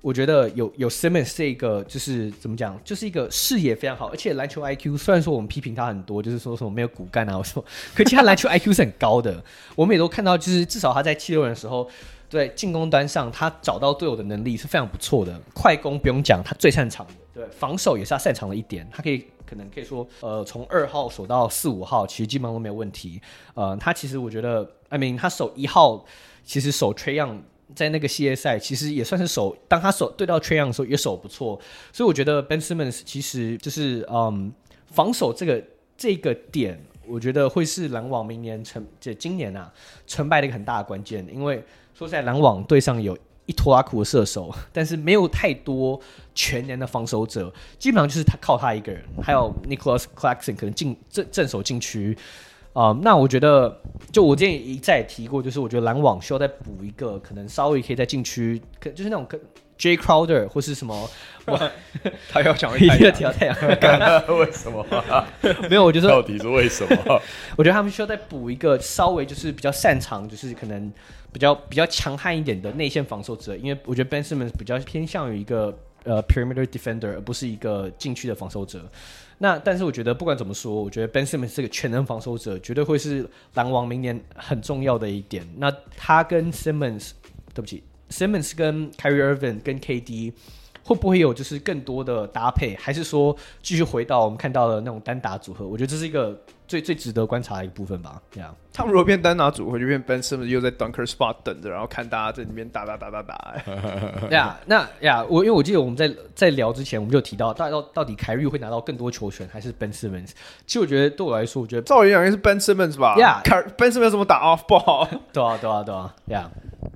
我觉得有有 Simmons 这个，就是怎么讲，就是一个视野非常好，而且篮球 IQ 虽然说我们批评他很多，就是说什么没有骨干啊，我说，可其他篮球 IQ 是很高的。我们也都看到，就是至少他在七六人的时候，对进攻端上他找到队友的能力是非常不错的。快攻不用讲，他最擅长的，对，防守也是他擅长的一点，他可以。可能可以说，呃，从二号守到四五号，其实基本上都没有问题。呃，他其实我觉得，I mean，他守一号，其实守 Trayon 在那个系列赛，其实也算是守。当他守对到 Trayon 的时候，也守不错。所以我觉得 Ben Simmons 其实就是，嗯，防守这个这个点，我觉得会是篮网明年成这今年啊成败的一个很大的关键。因为说实在，篮网队上有。一拖拉库的射手，但是没有太多全年的防守者，基本上就是他靠他一个人，还有 Nicholas Claxton 可能进正正守禁区啊。那我觉得，就我之前一再提过，就是我觉得篮网需要再补一个，可能稍微可以在禁区，可就是那种可 Jay Crowder 或是什么，[LAUGHS] 他要讲 [LAUGHS] 一个提到太阳，[LAUGHS] 为什么？没有，我就说到底是为什么？我觉得他们需要再补一个稍微就是比较擅长，就是可能。比较比较强悍一点的内线防守者，因为我觉得 Ben Simmons 比较偏向于一个呃 perimeter defender，而不是一个禁区的防守者。那但是我觉得不管怎么说，我觉得 Ben Simmons 这个全能防守者绝对会是篮网明年很重要的一点。那他跟 Simmons，对不起，Simmons 跟 Kyrie Irving 跟 KD 会不会有就是更多的搭配，还是说继续回到我们看到的那种单打组合？我觉得这是一个。最最值得观察的一部分吧，这样。他们如果变单打组合，就变 Ben Simmons 又在 Dunker Spot 等着，然后看大家在里面打打打打打。[LAUGHS] 呀，那呀，我因为我记得我们在在聊之前，我们就提到，到到到底凯瑞会拿到更多球权，还是 Ben Simmons？其实我觉得对我来说，我觉得照理讲应该是 Ben Simmons 吧。呀，Ben Simmons 怎么打 Off Ball？[LAUGHS] 对啊，对啊，对啊。呀，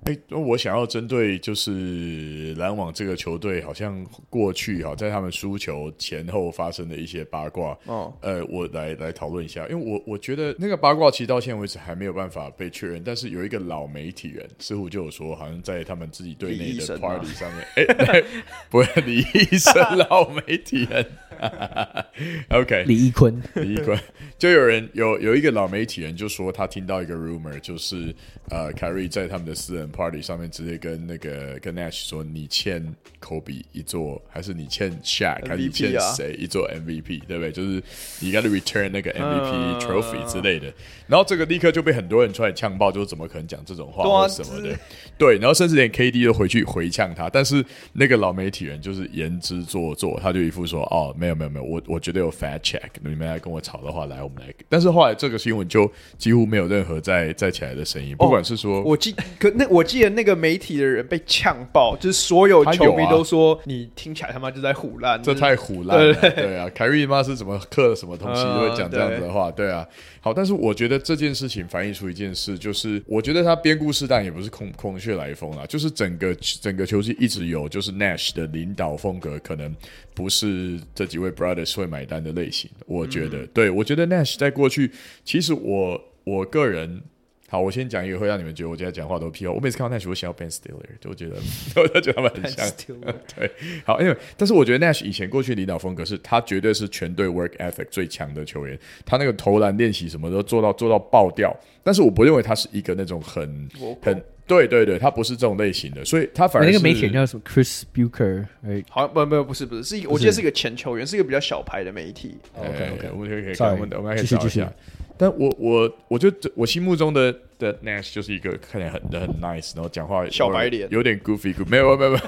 哎，我想要针对就是篮网这个球队，好像过去哈，在他们输球前后发生的一些八卦。哦，呃，我来来讨论一下。下，因为我我觉得那个八卦其实到现在为止还没有办法被确认，但是有一个老媒体人似乎就有说，好像在他们自己队内的 party 上面，哎，[LAUGHS] 不是李医生，老媒体人。[LAUGHS] OK，李易坤，李易坤，就有人有有一个老媒体人就说他听到一个 rumor，就是呃，凯瑞在他们的私人 party 上面直接跟那个跟 Nash 说，你欠 Kobe 一座，还是你欠 Shaq，还是你欠谁一座 MVP，对不对？就是你 gotta return 那个 MVP trophy 之类的。然后这个立刻就被很多人出来呛爆，就是怎么可能讲这种话或什么的？对，然后甚至连 KD 都回去回呛他，但是那个老媒体人就是言之凿凿，他就一副说哦，没有没有没有，我我觉得有 fact check，你们来跟我吵的话，来我们来。但是后来这个新闻就几乎没有任何再再起来的声音，不管是说，哦、我记可那我记得那个媒体的人被呛爆，就是所有球迷都说、啊、你听起来他妈就在唬烂，这太唬烂了，对，对啊，凯瑞妈是怎么刻了什么东西都会讲这样子的话，对，对啊。好，但是我觉得这件事情反映出一件事，就是我觉得他编故事但也不是空空穴来风啦，就是整个整个球季一直有，就是 Nash 的领导风格可能不是这几位 Brothers 会买单的类型。我觉得，嗯、对我觉得 Nash 在过去，其实我我个人。好，我先讲一个会让你们觉得我今天讲话都屁话。我每次看到 Nash，我想要 Ben Stiller，就我觉得，[LAUGHS] 我觉得他们很像。[LAUGHS] 对，好，因为但是我觉得 Nash 以前过去领导风格是，他绝对是全队 work ethic 最强的球员，他那个投篮练习什么都做到做到爆掉。但是我不认为他是一个那种很很对对对，他不是这种类型的，所以他反而是那个媒体叫什么 Chris Bucher，好像不不不是不是是一个，我记得是一个前球员，是一个比较小牌的媒体。OK OK，我们可以可以看，我们我们可以找一下。但我我我觉得我心目中的的 Nash 就是一个看起来很很 nice，然后讲话小白脸，有点 goofy goofy，没有没有没有，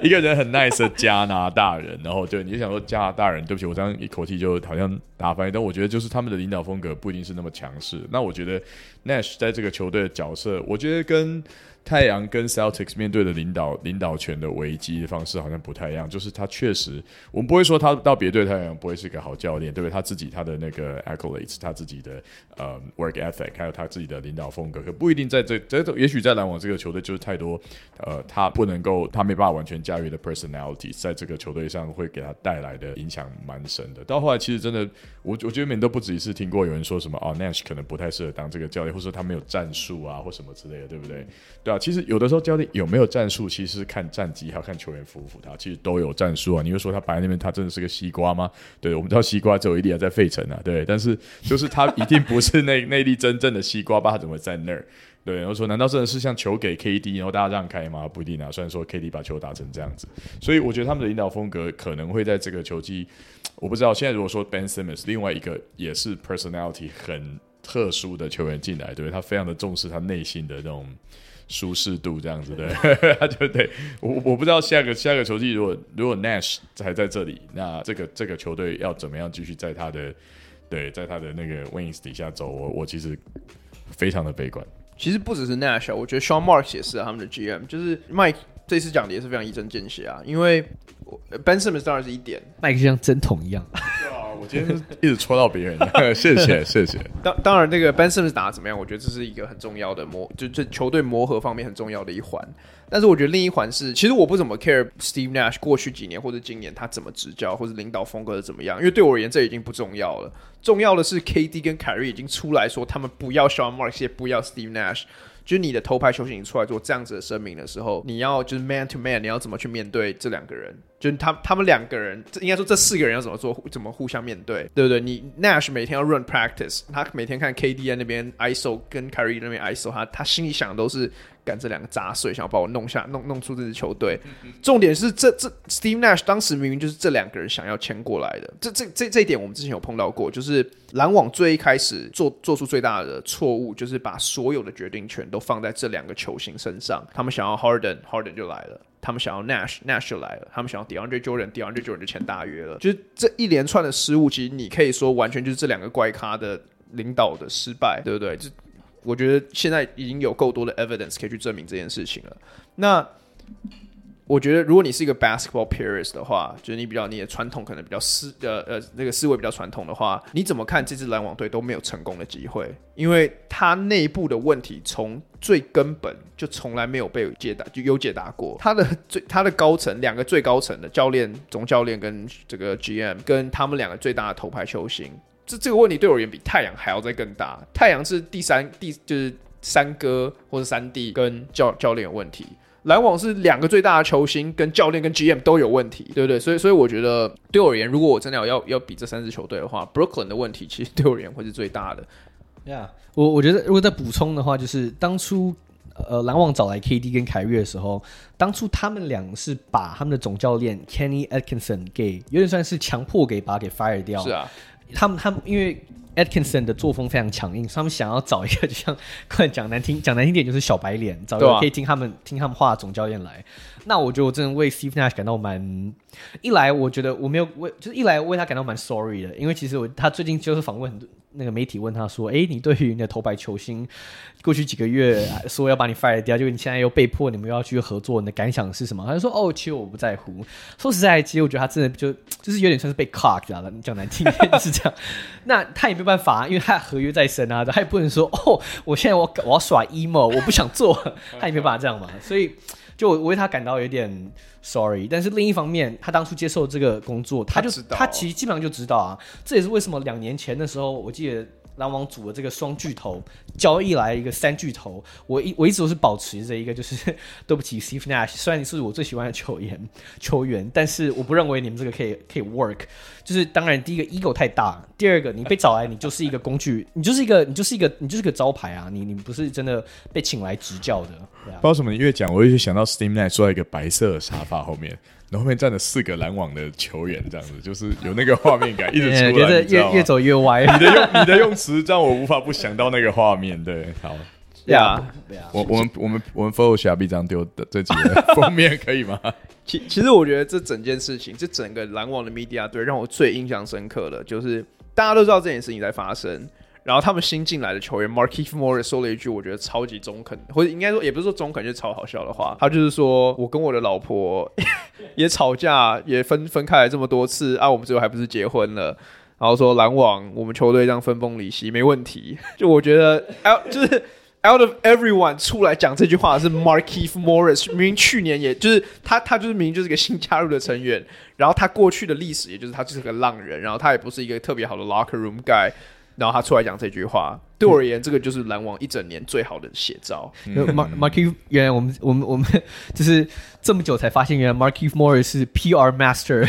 [LAUGHS] 一个人很 nice 的加拿大人，然后就你就想说加拿大人，对不起，我这样一口气就好像打翻，但我觉得就是他们的领导风格不一定是那么强势。那我觉得 Nash 在这个球队的角色，我觉得跟。太阳跟 Celtics 面对的领导领导权的危机的方式好像不太一样，就是他确实，我们不会说他到别队太阳不会是一个好教练，对不对？他自己他的那个 accolades，他自己的呃 work ethic，还有他自己的领导风格，可不一定在这这也许在篮网这个球队就是太多呃，他不能够他没办法完全驾驭的 personality，在这个球队上会给他带来的影响蛮深的。到后来其实真的，我我觉得你们都不止一次听过有人说什么哦，Nash 可能不太适合当这个教练，或者说他没有战术啊或什么之类的，对不对？对啊。其实有的时候教练有没有战术，其实是看战绩，还有看球员服不服他。其实都有战术啊。你会说他摆在那边，他真的是个西瓜吗？对，我们知道西瓜只有一粒还在费城啊。对，但是就是他一定不是那 [LAUGHS] 那粒真正的西瓜吧？他怎么会在那儿？对，然后说难道真的是像球给 KD，然后大家让开吗？不一定啊。虽然说 KD 把球打成这样子，所以我觉得他们的领导风格可能会在这个球季，我不知道。现在如果说 Ben Simmons，另外一个也是 personality 很特殊的球员进来，对，他非常的重视他内心的那种。舒适度这样子的对，[LAUGHS] 他就对我我不知道下个下个球季如果如果 Nash 还在这里，那这个这个球队要怎么样继续在他的对在他的那个 Wings 底下走？我我其实非常的悲观。其实不只是 Nash，我觉得 Sean Marks 也是、他们的 GM，就是 Mike 这次讲的也是非常一针见血啊，因为 Ben Simmons 当然是一点，Mike 就像针筒一样。我今天一直戳到别人，[LAUGHS] 谢谢谢谢。当当然，那个 Ben Simmons 打得怎么样？我觉得这是一个很重要的磨，就这球队磨合方面很重要的一环。但是我觉得另一环是，其实我不怎么 care Steve Nash 过去几年或者今年他怎么执教或者领导风格是怎么样，因为对我而言这已经不重要了。重要的是 KD 跟凯瑞已经出来说他们不要 Sean Marks，也不要 Steve Nash。就是你的头牌球星出来做这样子的声明的时候，你要就是 man to man，你要怎么去面对这两个人？就是他他们两个人，这应该说这四个人要怎么做，怎么互相面对，对不对？你 Nash 每天要 run practice，他每天看 KD 在那边 ISO 跟 Kyrie 那边 ISO，他他心里想的都是。干这两个杂碎，想要把我弄下，弄弄出这支球队。重点是这这 Steve Nash 当时明明就是这两个人想要签过来的。这这这这一点我们之前有碰到过，就是篮网最一开始做做出最大的错误，就是把所有的决定权都放在这两个球星身上。他们想要 Harden，Harden 就来了；他们想要 Nash，Nash 就来了；他们想要 DeAndre Jordan，DeAndre Jordan 就签大约了。就是这一连串的失误，其实你可以说完全就是这两个怪咖的领导的失败，对不对？就我觉得现在已经有够多的 evidence 可以去证明这件事情了。那我觉得，如果你是一个 basketball purist 的话，就是你比较你的传统可能比较思呃呃那个思维比较传统的话，你怎么看这支篮网队都没有成功的机会？因为他内部的问题从最根本就从来没有被解答，就有解答过。他的最他的高层两个最高层的教练总教练跟这个 GM 跟他们两个最大的头牌球星。这这个问题对我而言比太阳还要再更大。太阳是第三第就是三哥或者三弟跟教教练有问题，篮网是两个最大的球星跟教练跟 GM 都有问题，对不对？所以所以我觉得对我而言，如果我真的要要要比这三支球队的话，Brooklyn 的问题其实对我而言会是最大的。Yeah，我我觉得如果再补充的话，就是当初。呃，篮网找来 KD 跟凯瑞的时候，当初他们俩是把他们的总教练 Kenny Atkinson 给有点算是强迫给把他给 fire 掉。是啊，他们他们因为 Atkinson 的作风非常强硬，他们想要找一个就像 [LAUGHS] 快讲难听讲难听点就是小白脸，找一个可以听他们、啊、听他们话的总教练来。那我觉得我真的为 Steve Nash 感到蛮，一来我觉得我没有为，就是一来为他感到蛮 sorry 的，因为其实我他最近就是访问很多。那个媒体问他说：“哎，你对于你的头牌球星，过去几个月说要把你 fire 掉，就你现在又被迫你们又要去合作，你的感想是什么？”他就说：“哦，其实我不在乎。说实在，其实我觉得他真的就就是有点像是被 cock 了，讲难听点是这样。[LAUGHS] 那他也没办法，因为他合约在身啊，他也不能说哦，我现在我我要耍 emo，我不想做，[LAUGHS] 他也没办法这样嘛。所以。”就我为他感到有点 sorry，但是另一方面，他当初接受这个工作，他就他，他其实基本上就知道啊，这也是为什么两年前的时候，我记得。篮网组的这个双巨头交易来一个三巨头，我一我一直都是保持着一个就是 [LAUGHS] 对不起，Steve Nash，虽然你是我最喜欢的球员球员，但是我不认为你们这个可以可以 work。就是当然，第一个 ego 太大，第二个你被找来，你就是一个工具，[LAUGHS] 你就是一个你就是一个你就是个招牌啊，你你不是真的被请来执教的。不知道什么，你越讲，我越想到 Steve Nash 坐在一个白色的沙发后面。然后后面站了四个篮网的球员，这样子就是有那个画面感，一直出来，[LAUGHS] 觉得越越走越歪。你的用你的用词让我无法不想到那个画面。对，好，呀，我我们我们我们 Photoshop 一张丢的这几个封面可以吗？[LAUGHS] 其其实我觉得这整件事情，这整个篮网的 media 队让我最印象深刻的，就是大家都知道这件事情在发生。然后他们新进来的球员 Markif Morris 说了一句我觉得超级中肯，或者应该说也不是说中肯，就是超好笑的话。他就是说我跟我的老婆 [LAUGHS] 也吵架，也分分开了这么多次啊，我们最后还不是结婚了。然后说篮网我们球队这样分崩离析没问题。就我觉得 out [LAUGHS] 就是 out of everyone 出来讲这句话是 Markif Morris，明明去年也就是他他就是明明就是个新加入的成员，然后他过去的历史也就是他就是个浪人，然后他也不是一个特别好的 locker room guy。然后他出来讲这句话，对我而言，这个就是篮网一整年最好的写照。Mark Markieff，原来我们我们我们 [LAUGHS] 就是这么久才发现，原来 Markieff Morris 是 PR Master。[LAUGHS]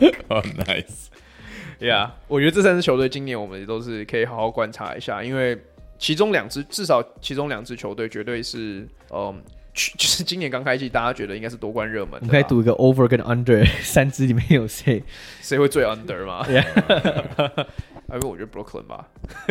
[LAUGHS] Oh nice，Yeah，我觉得这三支球队今年我们也都是可以好好观察一下，因为其中两支至少其中两支球队绝对是，嗯，就是今年刚开季大家觉得应该是夺冠热门。我们可以赌一个 Over 跟 Under，三支里面有谁？谁会最 Under 吗因为我觉得 Brooklyn 吧，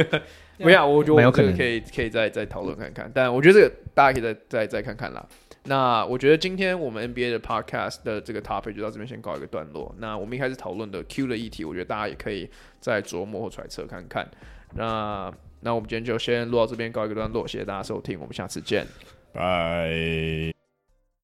[LAUGHS] 没有，我觉得我们这个可以可以再再讨论看看。但我觉得这个大家可以再再再看看啦。那我觉得今天我们 NBA 的 Podcast 的这个 topic 就到这边先告一个段落。那我们一开始讨论的 Q 的议题，我觉得大家也可以再琢磨或揣测看看。那那我们今天就先录到这边告一个段落，谢谢大家收听，我们下次见，拜。